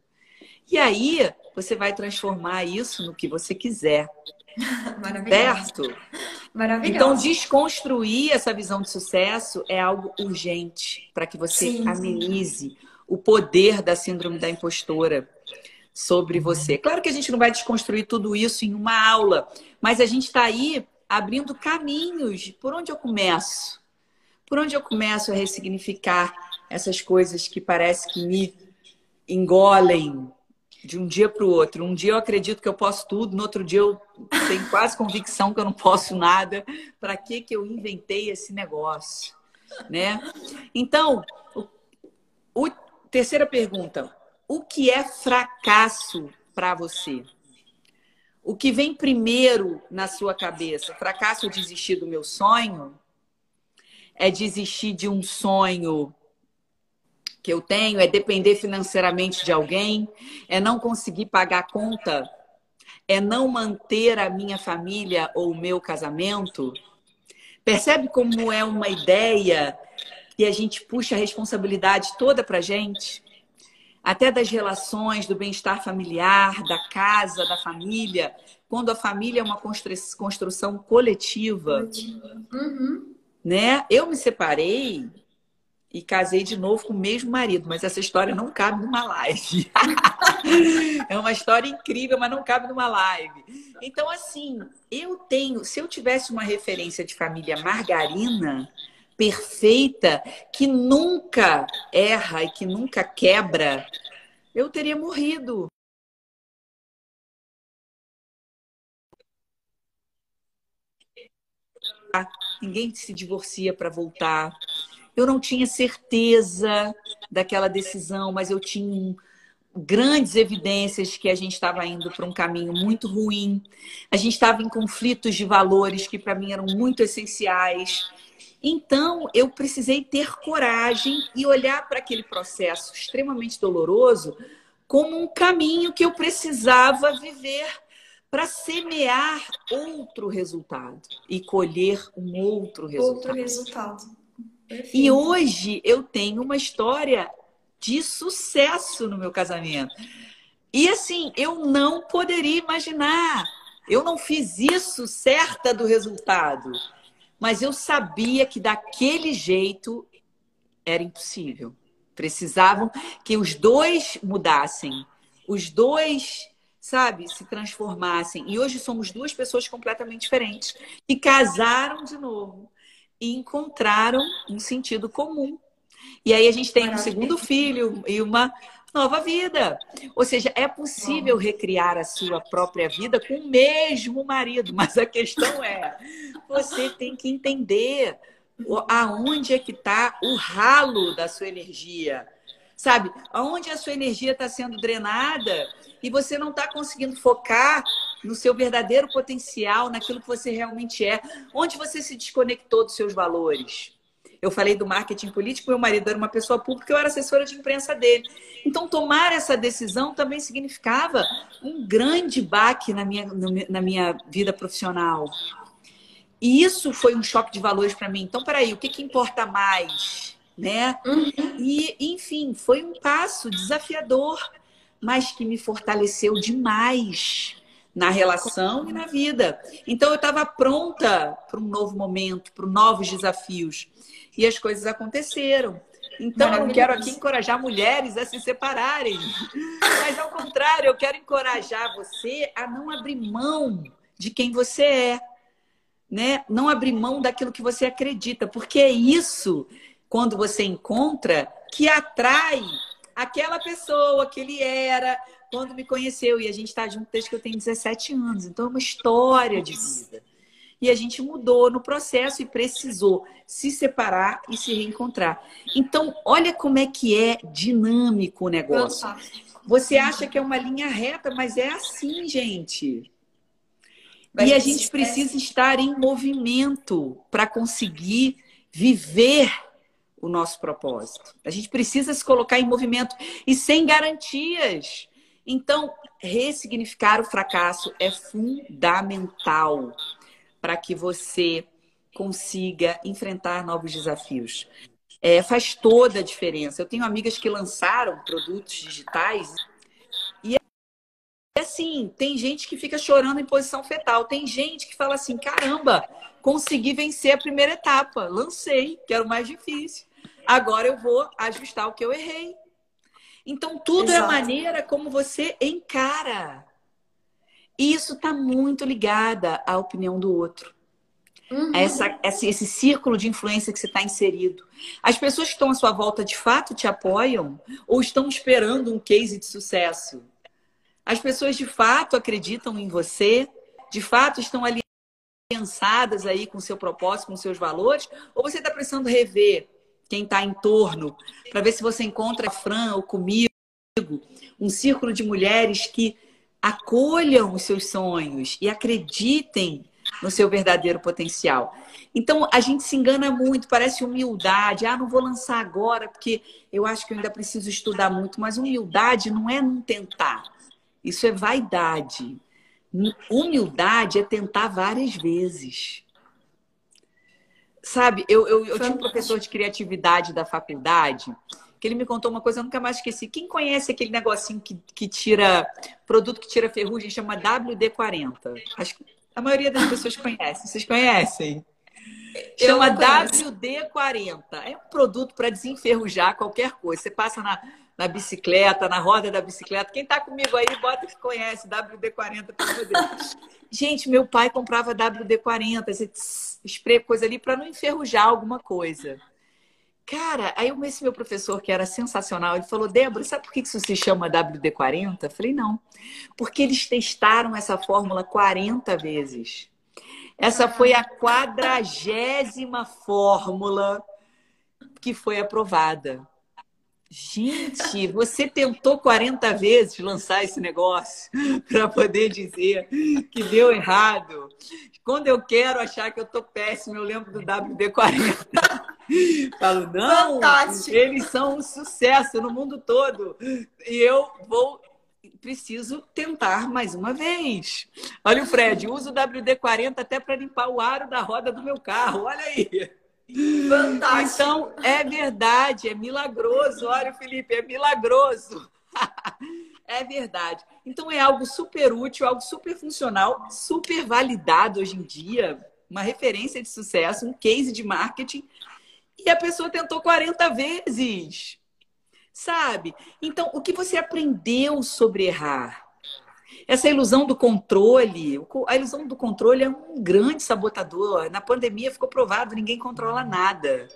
E aí, você vai transformar isso no que você quiser. Certo? Maravilhoso. Então, desconstruir essa visão de sucesso é algo urgente para que você sim, amenize sim. o poder da síndrome da impostora sobre você. Claro que a gente não vai desconstruir tudo isso em uma aula, mas a gente está aí abrindo caminhos. Por onde eu começo? Por onde eu começo a ressignificar essas coisas que parece que me engolem, de um dia para o outro. Um dia eu acredito que eu posso tudo, no outro dia eu tenho quase convicção que eu não posso nada. Para que que eu inventei esse negócio, né? Então, o, o terceira pergunta: o que é fracasso para você? O que vem primeiro na sua cabeça? Fracasso é desistir do meu sonho? É desistir de um sonho que eu tenho é depender financeiramente de alguém, é não conseguir pagar a conta, é não manter a minha família ou o meu casamento. Percebe como é uma ideia que a gente puxa a responsabilidade toda para gente? Até das relações, do bem-estar familiar, da casa, da família. Quando a família é uma construção coletiva. Uhum. Né? Eu me separei e casei de novo com o mesmo marido, mas essa história não cabe numa live. é uma história incrível, mas não cabe numa live. Então, assim, eu tenho, se eu tivesse uma referência de família margarina, perfeita, que nunca erra e que nunca quebra, eu teria morrido. Ninguém se divorcia para voltar. Eu não tinha certeza daquela decisão, mas eu tinha grandes evidências que a gente estava indo para um caminho muito ruim. A gente estava em conflitos de valores que para mim eram muito essenciais. Então, eu precisei ter coragem e olhar para aquele processo extremamente doloroso como um caminho que eu precisava viver para semear outro resultado e colher um outro resultado. Outro resultado. Perfeito. E hoje eu tenho uma história de sucesso no meu casamento. E assim, eu não poderia imaginar. Eu não fiz isso certa do resultado. Mas eu sabia que daquele jeito era impossível. Precisavam que os dois mudassem. Os dois, sabe, se transformassem. E hoje somos duas pessoas completamente diferentes que casaram de novo e encontraram um sentido comum. E aí a gente tem um segundo filho e uma nova vida. Ou seja, é possível recriar a sua própria vida com o mesmo marido, mas a questão é, você tem que entender aonde é que está o ralo da sua energia. Sabe? Aonde a sua energia está sendo drenada e você não está conseguindo focar no seu verdadeiro potencial, naquilo que você realmente é, onde você se desconectou dos seus valores. Eu falei do marketing político, meu marido era uma pessoa pública, eu era assessora de imprensa dele. Então, tomar essa decisão também significava um grande baque na minha, na minha vida profissional. E isso foi um choque de valores para mim. Então, peraí, o que, que importa mais? Né? Uhum. E, enfim, foi um passo desafiador, mas que me fortaleceu demais na relação e na vida. Então eu estava pronta para um novo momento, para novos desafios. E as coisas aconteceram. Então eu quero aqui encorajar mulheres a se separarem. Mas ao contrário, eu quero encorajar você a não abrir mão de quem você é. Né? Não abrir mão daquilo que você acredita, porque é isso quando você encontra que atrai aquela pessoa que ele era, quando me conheceu. E a gente está junto desde que eu tenho 17 anos. Então é uma história de vida. E a gente mudou no processo e precisou se separar e se reencontrar. Então, olha como é que é dinâmico o negócio. Você acha que é uma linha reta, mas é assim, gente. E a gente precisa estar em movimento para conseguir viver o nosso propósito. A gente precisa se colocar em movimento e sem garantias. Então, ressignificar o fracasso é fundamental para que você consiga enfrentar novos desafios. É, faz toda a diferença. Eu tenho amigas que lançaram produtos digitais e assim, tem gente que fica chorando em posição fetal, tem gente que fala assim: caramba, consegui vencer a primeira etapa, lancei, que era o mais difícil. Agora eu vou ajustar o que eu errei. Então, tudo Exato. é a maneira como você encara. E isso está muito ligada à opinião do outro. Uhum. Essa, esse, esse círculo de influência que você está inserido. As pessoas que estão à sua volta de fato te apoiam ou estão esperando um case de sucesso? As pessoas de fato acreditam em você? De fato estão aliançadas aí com seu propósito, com seus valores? Ou você está precisando rever quem está em torno, para ver se você encontra a Fran ou comigo, um círculo de mulheres que acolham os seus sonhos e acreditem no seu verdadeiro potencial. Então, a gente se engana muito, parece humildade. Ah, não vou lançar agora porque eu acho que eu ainda preciso estudar muito. Mas humildade não é não tentar. Isso é vaidade. Humildade é tentar várias vezes. Sabe, eu, eu, eu tinha um professor de criatividade da faculdade que ele me contou uma coisa, eu nunca mais esqueci. Quem conhece aquele negocinho que, que tira, produto que tira ferrugem, chama WD-40? Acho que a maioria das pessoas conhece. Vocês conhecem? Chama WD-40. É um produto para desenferrujar qualquer coisa. Você passa na, na bicicleta, na roda da bicicleta. Quem está comigo aí, bota que conhece WD-40 para poder. Gente, meu pai comprava WD-40, esse spray, coisa ali, para não enferrujar alguma coisa. Cara, aí esse meu professor, que era sensacional, ele falou: Débora, sabe por que isso se chama WD-40? Eu falei: não. Porque eles testaram essa fórmula 40 vezes. Essa foi a quadragésima fórmula que foi aprovada. Gente, você tentou 40 vezes lançar esse negócio para poder dizer que deu errado. Quando eu quero achar que eu tô péssimo, eu lembro do WD-40. Falo, não, Fantástico. eles são um sucesso no mundo todo. E eu vou, preciso tentar mais uma vez. Olha o Fred, uso o WD-40 até para limpar o aro da roda do meu carro. Olha aí. Fantástico. Então, é verdade, é milagroso. Olha, Felipe, é milagroso. É verdade. Então é algo super útil, algo super funcional, super validado hoje em dia, uma referência de sucesso, um case de marketing. E a pessoa tentou 40 vezes. Sabe? Então, o que você aprendeu sobre errar? Essa ilusão do controle, a ilusão do controle é um grande sabotador. Na pandemia ficou provado, ninguém controla nada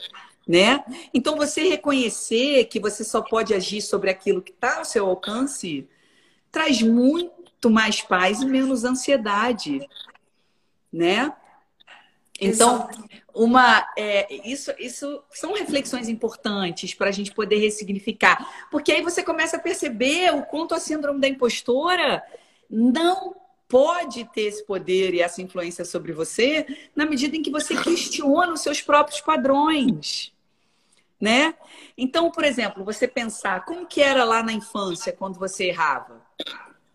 né? Então você reconhecer que você só pode agir sobre aquilo que está ao seu alcance traz muito mais paz e menos ansiedade, né? Então, uma, é, isso, isso são reflexões importantes para a gente poder ressignificar, porque aí você começa a perceber o quanto a síndrome da impostora não pode ter esse poder e essa influência sobre você na medida em que você questiona os seus próprios padrões né? Então, por exemplo, você pensar como que era lá na infância quando você errava?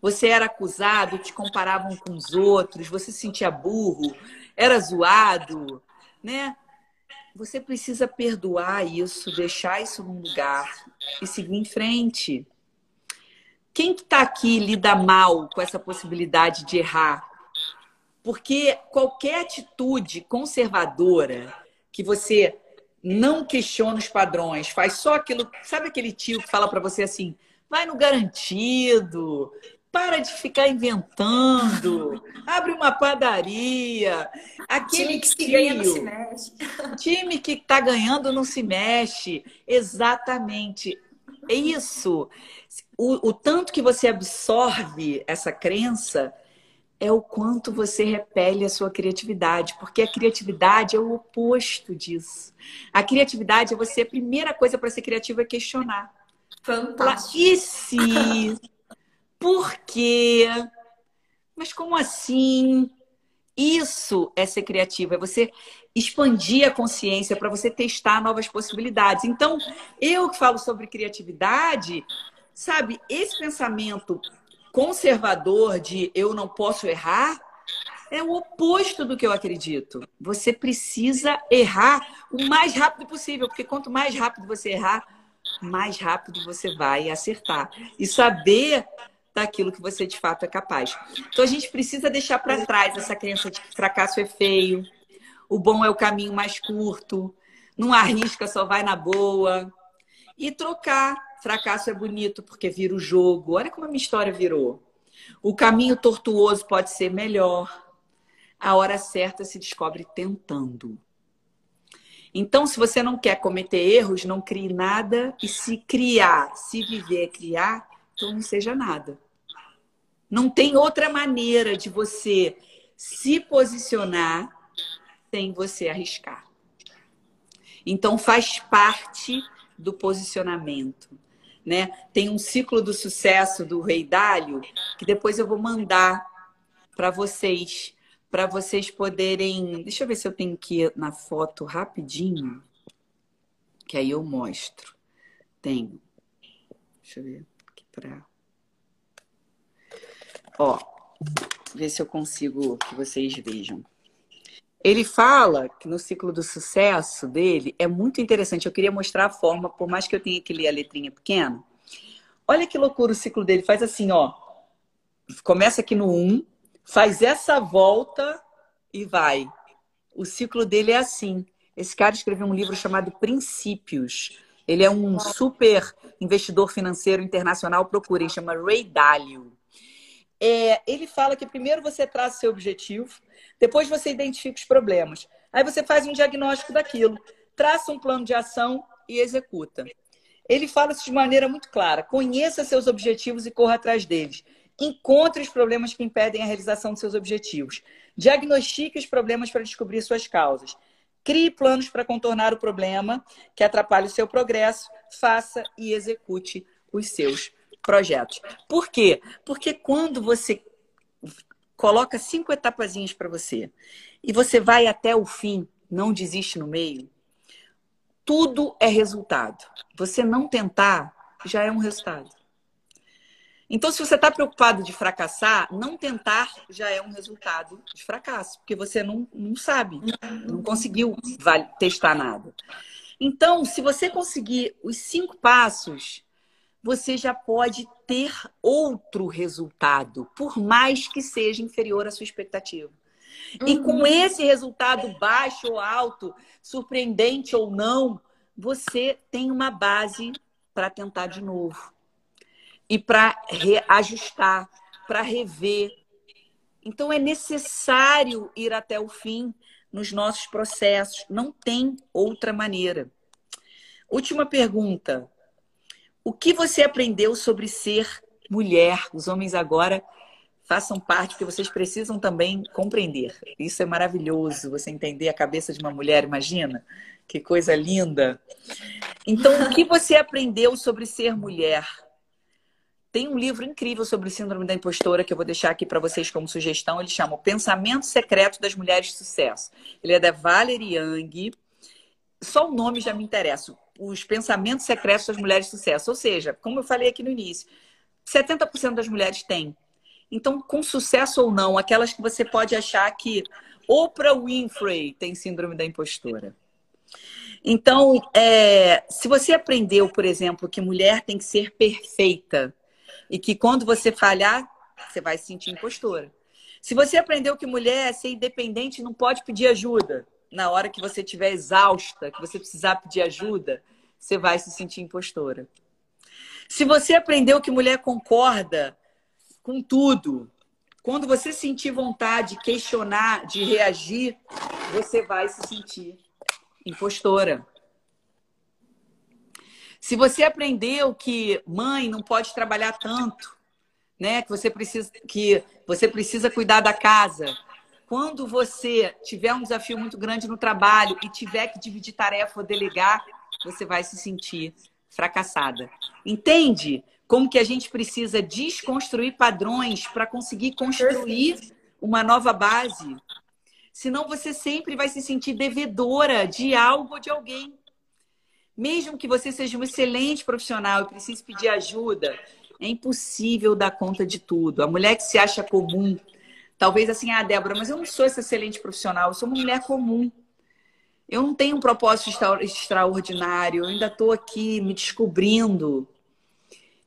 Você era acusado, te comparavam com os outros, você se sentia burro, era zoado, né? Você precisa perdoar isso, deixar isso num lugar e seguir em frente. Quem que está aqui lida mal com essa possibilidade de errar? Porque qualquer atitude conservadora que você não questiona os padrões, faz só aquilo. Sabe aquele tio que fala para você assim: vai no garantido, para de ficar inventando, abre uma padaria. Aquele time que ganha não se mexe. Time que está ganhando não se mexe. Exatamente. É isso. O, o tanto que você absorve essa crença é o quanto você repele a sua criatividade, porque a criatividade é o oposto disso. A criatividade é você, a primeira coisa para ser criativo é questionar. Fantástico. E se? Por quê? Mas como assim? Isso é ser criativo, é você expandir a consciência para você testar novas possibilidades. Então, eu que falo sobre criatividade, sabe, esse pensamento conservador de eu não posso errar é o oposto do que eu acredito. Você precisa errar o mais rápido possível, porque quanto mais rápido você errar, mais rápido você vai acertar. E saber daquilo que você de fato é capaz. Então a gente precisa deixar para trás essa crença de que fracasso é feio, o bom é o caminho mais curto, não arrisca, só vai na boa. E trocar Fracasso é bonito porque vira o jogo. Olha como a minha história virou. O caminho tortuoso pode ser melhor. A hora certa se descobre tentando. Então, se você não quer cometer erros, não crie nada. E se criar, se viver criar, então não seja nada. Não tem outra maneira de você se posicionar sem você arriscar. Então, faz parte do posicionamento né? Tem um ciclo do sucesso do Rei Dálio que depois eu vou mandar para vocês, para vocês poderem. Deixa eu ver se eu tenho que ir na foto rapidinho, que aí eu mostro. Tenho. Deixa eu ver aqui para. Ó, ver se eu consigo que vocês vejam. Ele fala que no ciclo do sucesso dele é muito interessante. Eu queria mostrar a forma, por mais que eu tenha que ler a letrinha pequena. Olha que loucura o ciclo dele. Faz assim, ó. Começa aqui no 1, faz essa volta e vai. O ciclo dele é assim. Esse cara escreveu um livro chamado Princípios. Ele é um super investidor financeiro internacional. Procurem, chama Ray Dalio. É, ele fala que primeiro você traz seu objetivo, depois você identifica os problemas. Aí você faz um diagnóstico daquilo, traça um plano de ação e executa. Ele fala isso de maneira muito clara: conheça seus objetivos e corra atrás deles. Encontre os problemas que impedem a realização de seus objetivos. Diagnostique os problemas para descobrir suas causas. Crie planos para contornar o problema que atrapalha o seu progresso. Faça e execute os seus projetos. Por quê? Porque quando você coloca cinco etapazinhas para você e você vai até o fim, não desiste no meio, tudo é resultado. Você não tentar já é um resultado. Então, se você está preocupado de fracassar, não tentar já é um resultado de fracasso, porque você não, não sabe, não conseguiu testar nada. Então, se você conseguir os cinco passos, você já pode ter outro resultado, por mais que seja inferior à sua expectativa. Uhum. E com uhum. esse resultado baixo ou alto, surpreendente ou não, você tem uma base para tentar de novo e para reajustar, para rever. Então é necessário ir até o fim nos nossos processos, não tem outra maneira. Última pergunta. O que você aprendeu sobre ser mulher? Os homens agora façam parte, porque vocês precisam também compreender. Isso é maravilhoso, você entender a cabeça de uma mulher, imagina? Que coisa linda. Então, o que você aprendeu sobre ser mulher? Tem um livro incrível sobre síndrome da impostora que eu vou deixar aqui para vocês como sugestão. Ele chama O Pensamento Secreto das Mulheres de Sucesso. Ele é da Valerie Young. Só o nome já me interessa. Os Pensamentos Secretos das Mulheres de Sucesso. Ou seja, como eu falei aqui no início, 70% das mulheres têm. Então, com sucesso ou não, aquelas que você pode achar que Oprah Winfrey tem síndrome da impostora. Então, é, se você aprendeu, por exemplo, que mulher tem que ser perfeita, e que quando você falhar, você vai se sentir impostora. Se você aprendeu que mulher é ser independente não pode pedir ajuda, na hora que você estiver exausta, que você precisar pedir ajuda, você vai se sentir impostora. Se você aprendeu que mulher concorda com tudo, quando você sentir vontade de questionar, de reagir, você vai se sentir impostora. Se você aprendeu que mãe não pode trabalhar tanto, né? Que você precisa que você precisa cuidar da casa. Quando você tiver um desafio muito grande no trabalho e tiver que dividir tarefa ou delegar, você vai se sentir fracassada. Entende como que a gente precisa desconstruir padrões para conseguir construir uma nova base? Senão você sempre vai se sentir devedora de algo ou de alguém. Mesmo que você seja um excelente profissional e precise pedir ajuda, é impossível dar conta de tudo. A mulher que se acha comum, talvez assim, ah, Débora, mas eu não sou esse excelente profissional, eu sou uma mulher comum. Eu não tenho um propósito extraordinário, eu ainda estou aqui me descobrindo.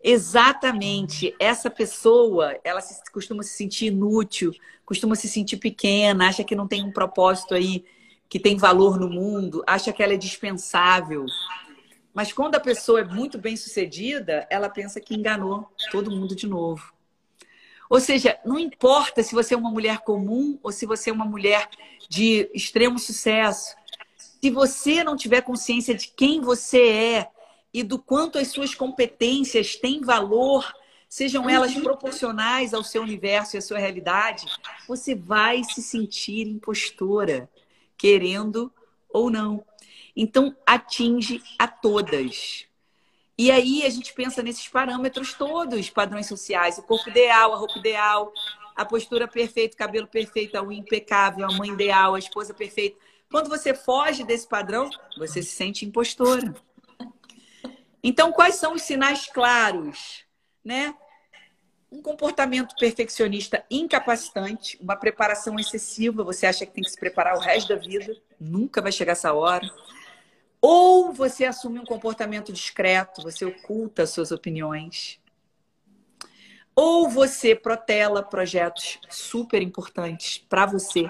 Exatamente, essa pessoa, ela se, costuma se sentir inútil, costuma se sentir pequena, acha que não tem um propósito aí que tem valor no mundo, acha que ela é dispensável. Mas quando a pessoa é muito bem sucedida, ela pensa que enganou todo mundo de novo. Ou seja, não importa se você é uma mulher comum ou se você é uma mulher de extremo sucesso. Se você não tiver consciência de quem você é e do quanto as suas competências têm valor, sejam elas proporcionais ao seu universo e à sua realidade, você vai se sentir impostora, querendo ou não. Então, atinge a todas. E aí a gente pensa nesses parâmetros todos, padrões sociais, o corpo ideal, a roupa ideal. a postura perfeita, o cabelo perfeito, a impecável, a mãe ideal, a esposa perfeita. Quando você foge desse padrão, você se sente impostora. Então, quais são os sinais claros, né? Um comportamento perfeccionista incapacitante, uma preparação excessiva, você acha que tem que se preparar o resto da vida, nunca vai chegar essa hora. Ou você assume um comportamento discreto, você oculta suas opiniões. Ou você protela projetos super importantes para você.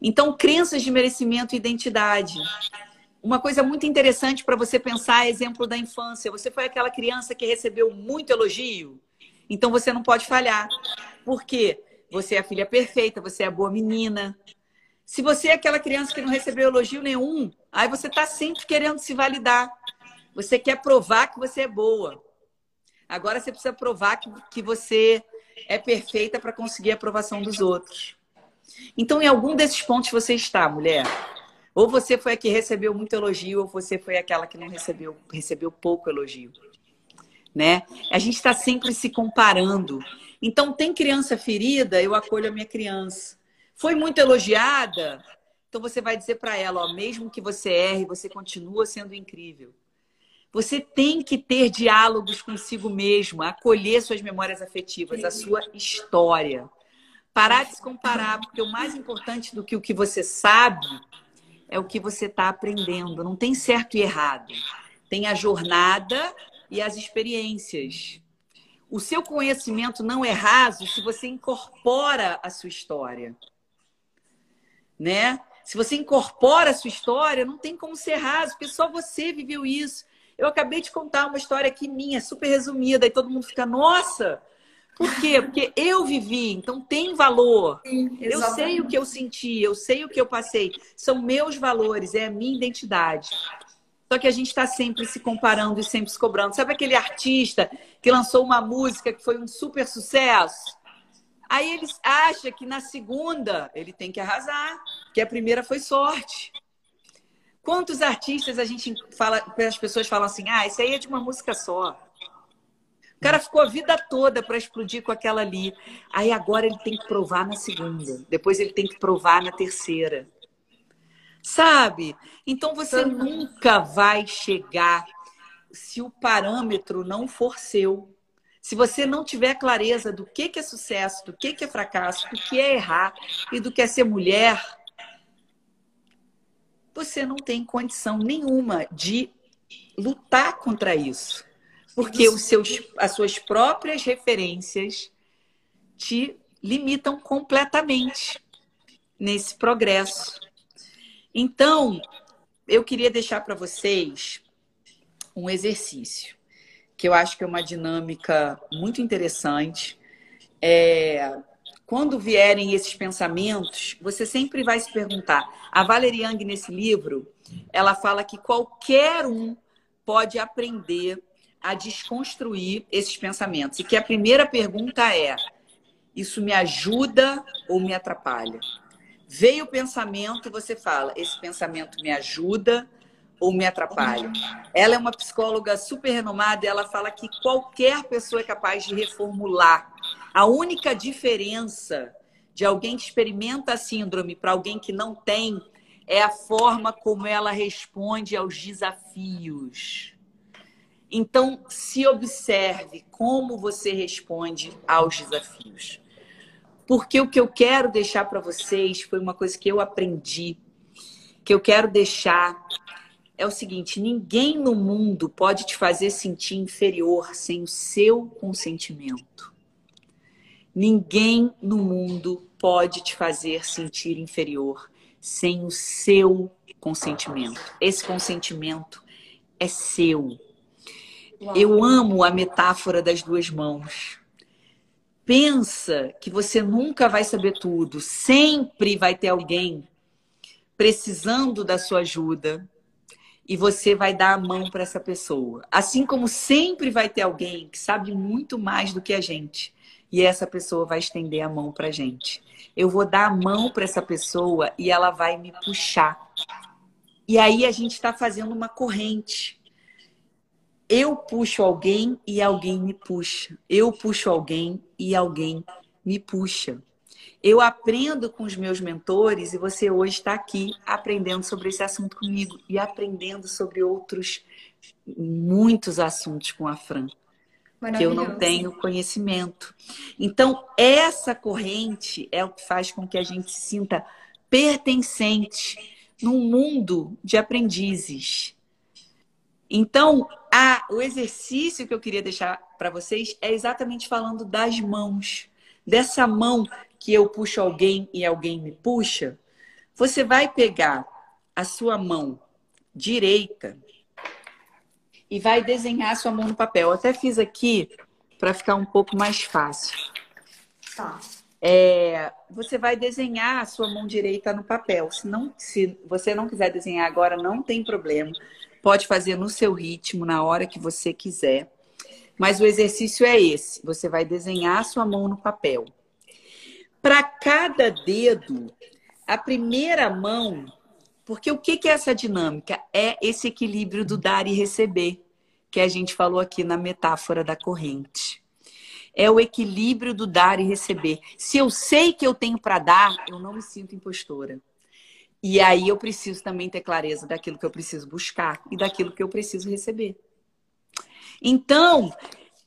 Então, crenças de merecimento e identidade. Uma coisa muito interessante para você pensar é exemplo da infância. Você foi aquela criança que recebeu muito elogio, então você não pode falhar. Por quê? Você é a filha perfeita, você é a boa menina. Se você é aquela criança que não recebeu elogio nenhum, aí você está sempre querendo se validar. Você quer provar que você é boa. Agora você precisa provar que, que você é perfeita para conseguir a aprovação dos outros. Então, em algum desses pontos você está, mulher. Ou você foi a que recebeu muito elogio, ou você foi aquela que não recebeu, recebeu pouco elogio. Né? A gente está sempre se comparando. Então, tem criança ferida, eu acolho a minha criança. Foi muito elogiada, então você vai dizer para ela, ó, mesmo que você erre, você continua sendo incrível. Você tem que ter diálogos consigo mesmo, acolher suas memórias afetivas, a sua história. Parar de se comparar, porque o mais importante do que o que você sabe é o que você está aprendendo. Não tem certo e errado. Tem a jornada e as experiências. O seu conhecimento não é raso se você incorpora a sua história. Né? Se você incorpora a sua história, não tem como ser raso, porque só você viveu isso. Eu acabei de contar uma história aqui minha, super resumida, e todo mundo fica, nossa! Por quê? Porque eu vivi, então tem valor. Sim, eu sei o que eu senti, eu sei o que eu passei. São meus valores, é a minha identidade. Só que a gente está sempre se comparando e sempre se cobrando. Sabe aquele artista que lançou uma música que foi um super sucesso? Aí ele acha que na segunda ele tem que arrasar, que a primeira foi sorte. Quantos artistas a gente fala, as pessoas falam assim, ah, isso aí é de uma música só. O cara ficou a vida toda para explodir com aquela ali. Aí agora ele tem que provar na segunda. Depois ele tem que provar na terceira. Sabe? Então você nunca vai chegar se o parâmetro não for seu. Se você não tiver clareza do que é sucesso, do que é fracasso, do que é errar e do que é ser mulher, você não tem condição nenhuma de lutar contra isso. Porque os seus, as suas próprias referências te limitam completamente nesse progresso. Então, eu queria deixar para vocês um exercício, que eu acho que é uma dinâmica muito interessante. É, quando vierem esses pensamentos, você sempre vai se perguntar. A Valerie Young, nesse livro, ela fala que qualquer um pode aprender a desconstruir esses pensamentos. E que a primeira pergunta é: isso me ajuda ou me atrapalha? Veio o pensamento você fala: esse pensamento me ajuda ou me atrapalha? Ela é uma psicóloga super renomada e ela fala que qualquer pessoa é capaz de reformular a única diferença de alguém que experimenta a síndrome para alguém que não tem é a forma como ela responde aos desafios. Então, se observe como você responde aos desafios. Porque o que eu quero deixar para vocês foi uma coisa que eu aprendi, que eu quero deixar é o seguinte: ninguém no mundo pode te fazer sentir inferior sem o seu consentimento. Ninguém no mundo pode te fazer sentir inferior sem o seu consentimento. Esse consentimento é seu. Uau. Eu amo a metáfora das duas mãos. Pensa que você nunca vai saber tudo, sempre vai ter alguém precisando da sua ajuda e você vai dar a mão para essa pessoa. Assim como sempre vai ter alguém que sabe muito mais do que a gente e essa pessoa vai estender a mão para gente. Eu vou dar a mão para essa pessoa e ela vai me puxar. E aí a gente está fazendo uma corrente. Eu puxo alguém e alguém me puxa. Eu puxo alguém e alguém me puxa. Eu aprendo com os meus mentores e você hoje está aqui aprendendo sobre esse assunto comigo e aprendendo sobre outros muitos assuntos com a Fran que eu não tenho conhecimento. Então, essa corrente é o que faz com que a gente se sinta pertencente num mundo de aprendizes. Então, a, o exercício que eu queria deixar para vocês é exatamente falando das mãos. Dessa mão que eu puxo alguém e alguém me puxa, você vai pegar a sua mão direita e vai desenhar a sua mão no papel. Eu até fiz aqui para ficar um pouco mais fácil. Tá. É, você vai desenhar a sua mão direita no papel. Se, não, se você não quiser desenhar agora, não tem problema. Pode fazer no seu ritmo, na hora que você quiser. Mas o exercício é esse: você vai desenhar a sua mão no papel. Para cada dedo, a primeira mão porque o que é essa dinâmica? É esse equilíbrio do dar e receber, que a gente falou aqui na metáfora da corrente. É o equilíbrio do dar e receber. Se eu sei que eu tenho para dar, eu não me sinto impostora. E aí eu preciso também ter clareza daquilo que eu preciso buscar e daquilo que eu preciso receber. Então,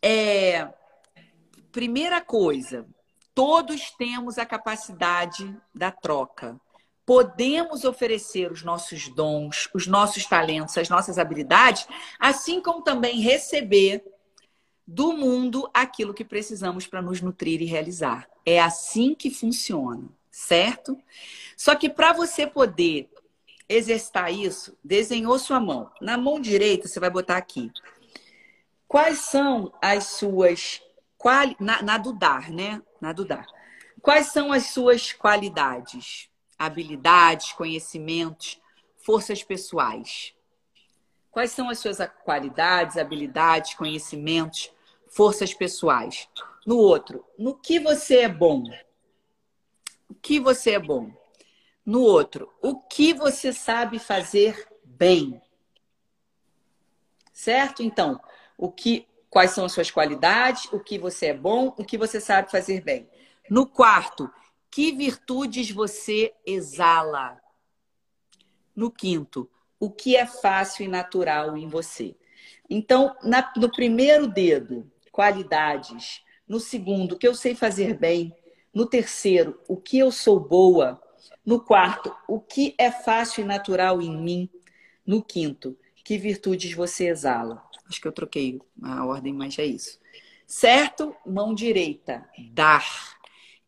é, primeira coisa, todos temos a capacidade da troca podemos oferecer os nossos dons, os nossos talentos, as nossas habilidades, assim como também receber do mundo aquilo que precisamos para nos nutrir e realizar. É assim que funciona, certo? Só que para você poder exercitar isso, desenhou sua mão. Na mão direita, você vai botar aqui. Quais são as suas. Quali... Na, na do dar, né? Na do dar. Quais são as suas qualidades? habilidades, conhecimentos, forças pessoais. Quais são as suas qualidades, habilidades, conhecimentos, forças pessoais? No outro, no que você é bom? O que você é bom? No outro, o que você sabe fazer bem? Certo? Então, o que quais são as suas qualidades, o que você é bom, o que você sabe fazer bem. No quarto, que virtudes você exala? No quinto, o que é fácil e natural em você? Então, na, no primeiro dedo, qualidades. No segundo, o que eu sei fazer bem. No terceiro, o que eu sou boa. No quarto, o que é fácil e natural em mim. No quinto, que virtudes você exala. Acho que eu troquei a ordem, mas é isso. Certo? Mão direita, dar.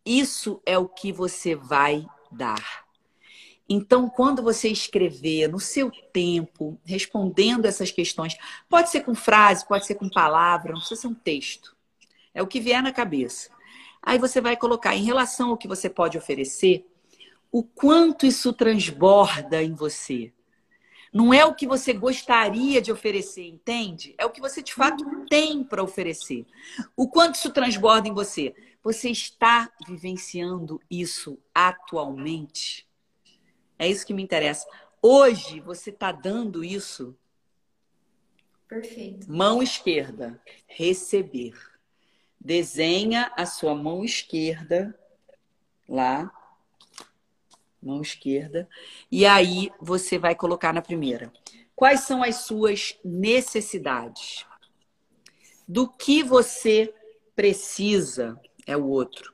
Isso é o que você vai dar. Então, quando você escrever no seu tempo, respondendo essas questões, pode ser com frase, pode ser com palavra, não precisa ser um texto. É o que vier na cabeça. Aí você vai colocar em relação ao que você pode oferecer, o quanto isso transborda em você. Não é o que você gostaria de oferecer, entende? É o que você de fato tem para oferecer. O quanto isso transborda em você. Você está vivenciando isso atualmente? É isso que me interessa. Hoje você está dando isso? Perfeito. Mão esquerda, receber. Desenha a sua mão esquerda lá. Mão esquerda. E aí você vai colocar na primeira. Quais são as suas necessidades? Do que você precisa? é o outro.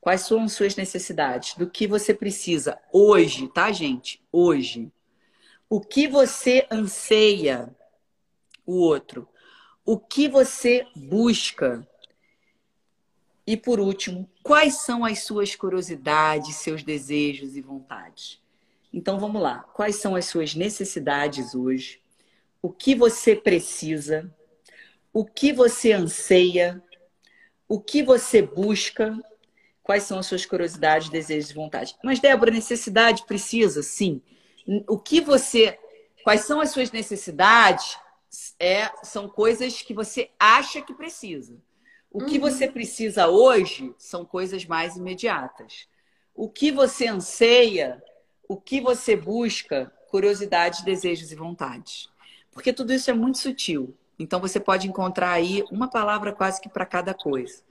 Quais são as suas necessidades? Do que você precisa hoje, tá, gente? Hoje. O que você anseia? O outro. O que você busca? E por último, quais são as suas curiosidades, seus desejos e vontades? Então vamos lá. Quais são as suas necessidades hoje? O que você precisa? O que você anseia? o que você busca, quais são as suas curiosidades, desejos e vontades. Mas, Débora, necessidade precisa, sim. O que você. Quais são as suas necessidades? É, são coisas que você acha que precisa. O que uhum. você precisa hoje são coisas mais imediatas. O que você anseia, o que você busca, curiosidades, desejos e vontades. Porque tudo isso é muito sutil. Então você pode encontrar aí uma palavra quase que para cada coisa.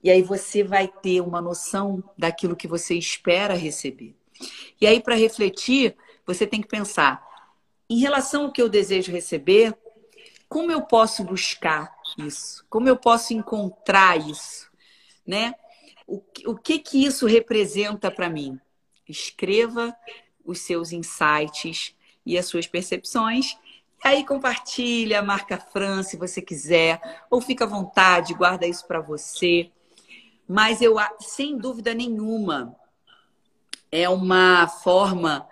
E aí você vai ter uma noção daquilo que você espera receber. E aí, para refletir, você tem que pensar: em relação ao que eu desejo receber, como eu posso buscar isso? Como eu posso encontrar isso? Né? O, o que que isso representa para mim? Escreva os seus insights e as suas percepções. Aí compartilha, marca Fran se você quiser, ou fica à vontade, guarda isso para você. Mas eu, sem dúvida nenhuma, é uma forma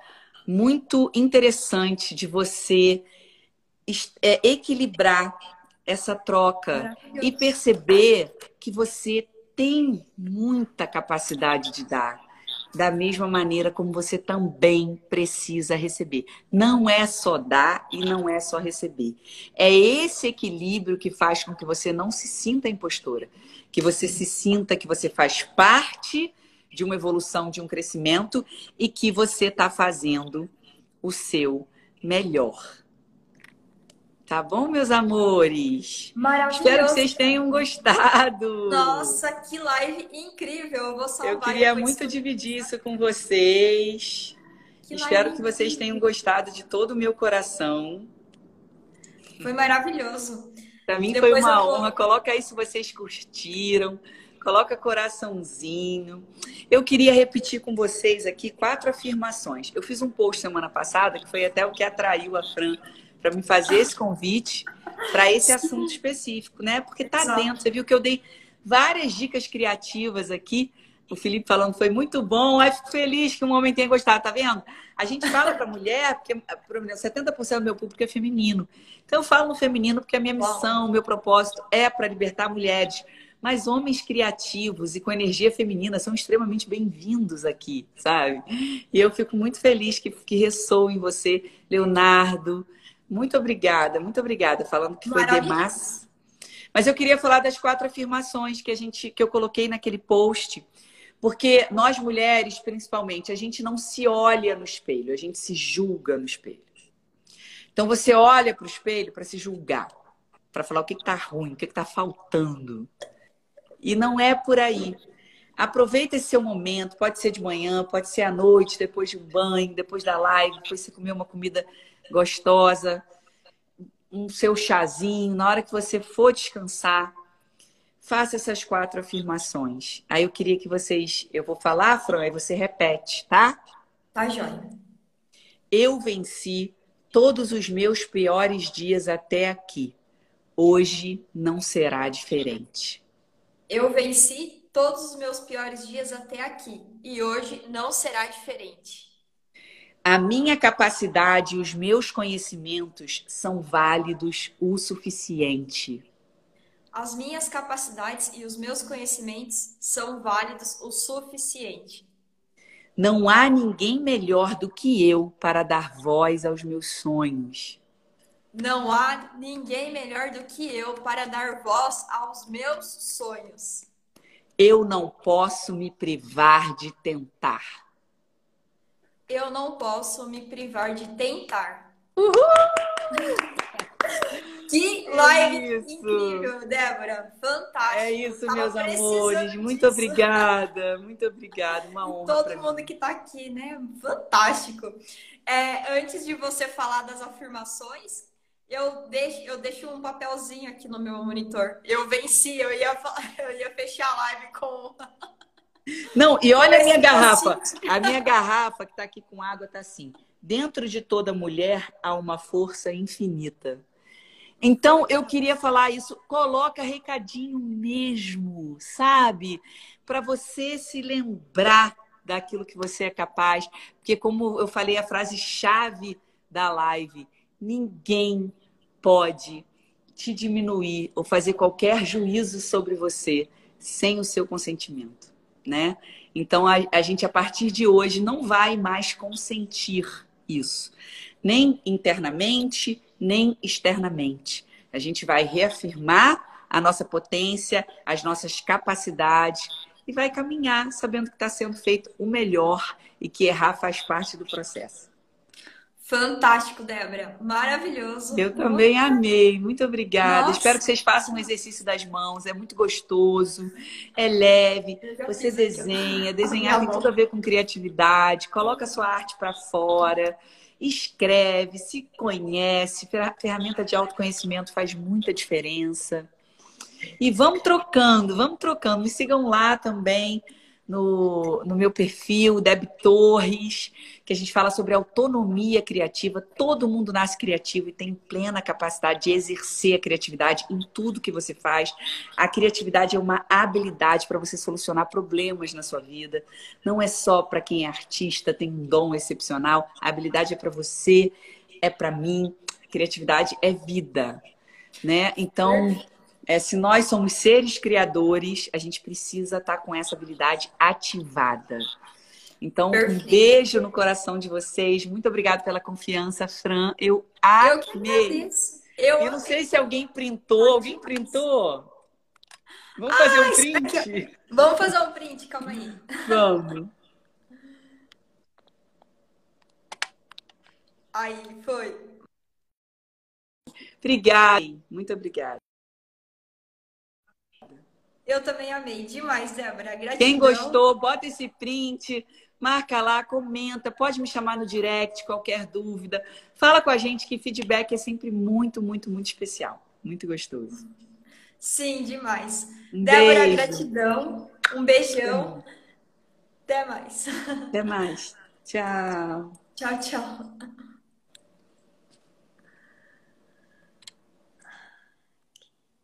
muito interessante de você é, equilibrar essa troca e perceber que você tem muita capacidade de dar, da mesma maneira como você também precisa receber. Não é só dar e não é só receber. É esse equilíbrio que faz com que você não se sinta impostora, que você se sinta que você faz parte de uma evolução, de um crescimento e que você está fazendo o seu melhor. Tá bom, meus amores? Maravilhoso. Espero que vocês tenham gostado. Nossa, que live incrível! Eu vou salvar. Eu queria muito dividir isso com vocês. Que Espero que vocês tenham gostado de todo o meu coração. Foi maravilhoso. Para mim Depois foi uma vou... honra. Coloca aí se vocês curtiram. Coloca coraçãozinho. Eu queria repetir com vocês aqui quatro afirmações. Eu fiz um post semana passada que foi até o que atraiu a Fran para me fazer esse convite para esse assunto específico, né? Porque tá Exato. dentro. Você viu que eu dei várias dicas criativas aqui. O Felipe falando foi muito bom. Ai, fico feliz que um homem tenha gostado, tá vendo? A gente fala para mulher, porque 70% do meu público é feminino. Então eu falo no feminino porque a minha missão, o meu propósito é para libertar mulheres. Mas homens criativos e com energia feminina são extremamente bem-vindos aqui, sabe? E eu fico muito feliz que, que ressoa em você, Leonardo, muito obrigada, muito obrigada. Falando que foi demais. Mas eu queria falar das quatro afirmações que a gente que eu coloquei naquele post. Porque nós mulheres, principalmente, a gente não se olha no espelho, a gente se julga no espelho. Então você olha para o espelho para se julgar, para falar o que está ruim, o que está faltando. E não é por aí. Aproveita esse seu momento, pode ser de manhã, pode ser à noite, depois de um banho, depois da live, depois você comer uma comida gostosa, um seu chazinho, na hora que você for descansar, faça essas quatro afirmações. Aí eu queria que vocês, eu vou falar, Fran, aí você repete, tá? Tá, joia. Eu venci todos os meus piores dias até aqui. Hoje não será diferente. Eu venci todos os meus piores dias até aqui e hoje não será diferente. A minha capacidade e os meus conhecimentos são válidos o suficiente. As minhas capacidades e os meus conhecimentos são válidos o suficiente. Não há ninguém melhor do que eu para dar voz aos meus sonhos. Não há ninguém melhor do que eu para dar voz aos meus sonhos. Eu não posso me privar de tentar eu não posso me privar de tentar. Uhul! Que live é incrível, Débora. Fantástico. É isso, meus amores. Muito disso. obrigada. Muito obrigada. Uma honra. Todo mundo mim. que está aqui, né? Fantástico. É, antes de você falar das afirmações, eu deixo, eu deixo um papelzinho aqui no meu monitor. Eu venci, eu ia, eu ia fechar a live com. Não, e olha a minha garrafa. A minha garrafa que está aqui com água está assim. Dentro de toda mulher há uma força infinita. Então, eu queria falar isso. Coloca recadinho mesmo, sabe? Para você se lembrar daquilo que você é capaz. Porque, como eu falei, a frase chave da live: ninguém pode te diminuir ou fazer qualquer juízo sobre você sem o seu consentimento né? Então a, a gente a partir de hoje não vai mais consentir isso, nem internamente, nem externamente. A gente vai reafirmar a nossa potência, as nossas capacidades e vai caminhar sabendo que está sendo feito o melhor e que errar faz parte do processo. Fantástico, Débora. Maravilhoso. Eu também amei. Muito obrigada. Nossa. Espero que vocês façam um exercício das mãos. É muito gostoso, é leve. Você desenha. Desenhar tem tudo a ver com criatividade. Coloca a sua arte para fora. Escreve, se conhece. Ferramenta de autoconhecimento faz muita diferença. E vamos trocando, vamos trocando. Me sigam lá também no, no meu perfil, Deb Torres, que a gente fala sobre autonomia criativa. Todo mundo nasce criativo e tem plena capacidade de exercer a criatividade em tudo que você faz. A criatividade é uma habilidade para você solucionar problemas na sua vida. Não é só para quem é artista, tem um dom excepcional. A habilidade é para você, é para mim. Criatividade é vida, né? Então, é, se nós somos seres criadores, a gente precisa estar tá com essa habilidade ativada. Então, Perfeito. um beijo no coração de vocês. Muito obrigada pela confiança, Fran. Eu amei. Eu, Eu não sei se alguém printou. Alguém printou? Vamos ah, fazer um print? Vamos fazer um print, calma aí. Vamos. Aí, foi. Obrigada. Muito obrigada. Eu também amei demais, Débora. Gratidão. Quem gostou, bota esse print, marca lá, comenta, pode me chamar no direct, qualquer dúvida. Fala com a gente que feedback é sempre muito, muito, muito especial. Muito gostoso. Sim, demais. Um Débora, beijo. gratidão. Um beijão. Até mais. Até mais. Tchau. Tchau, tchau.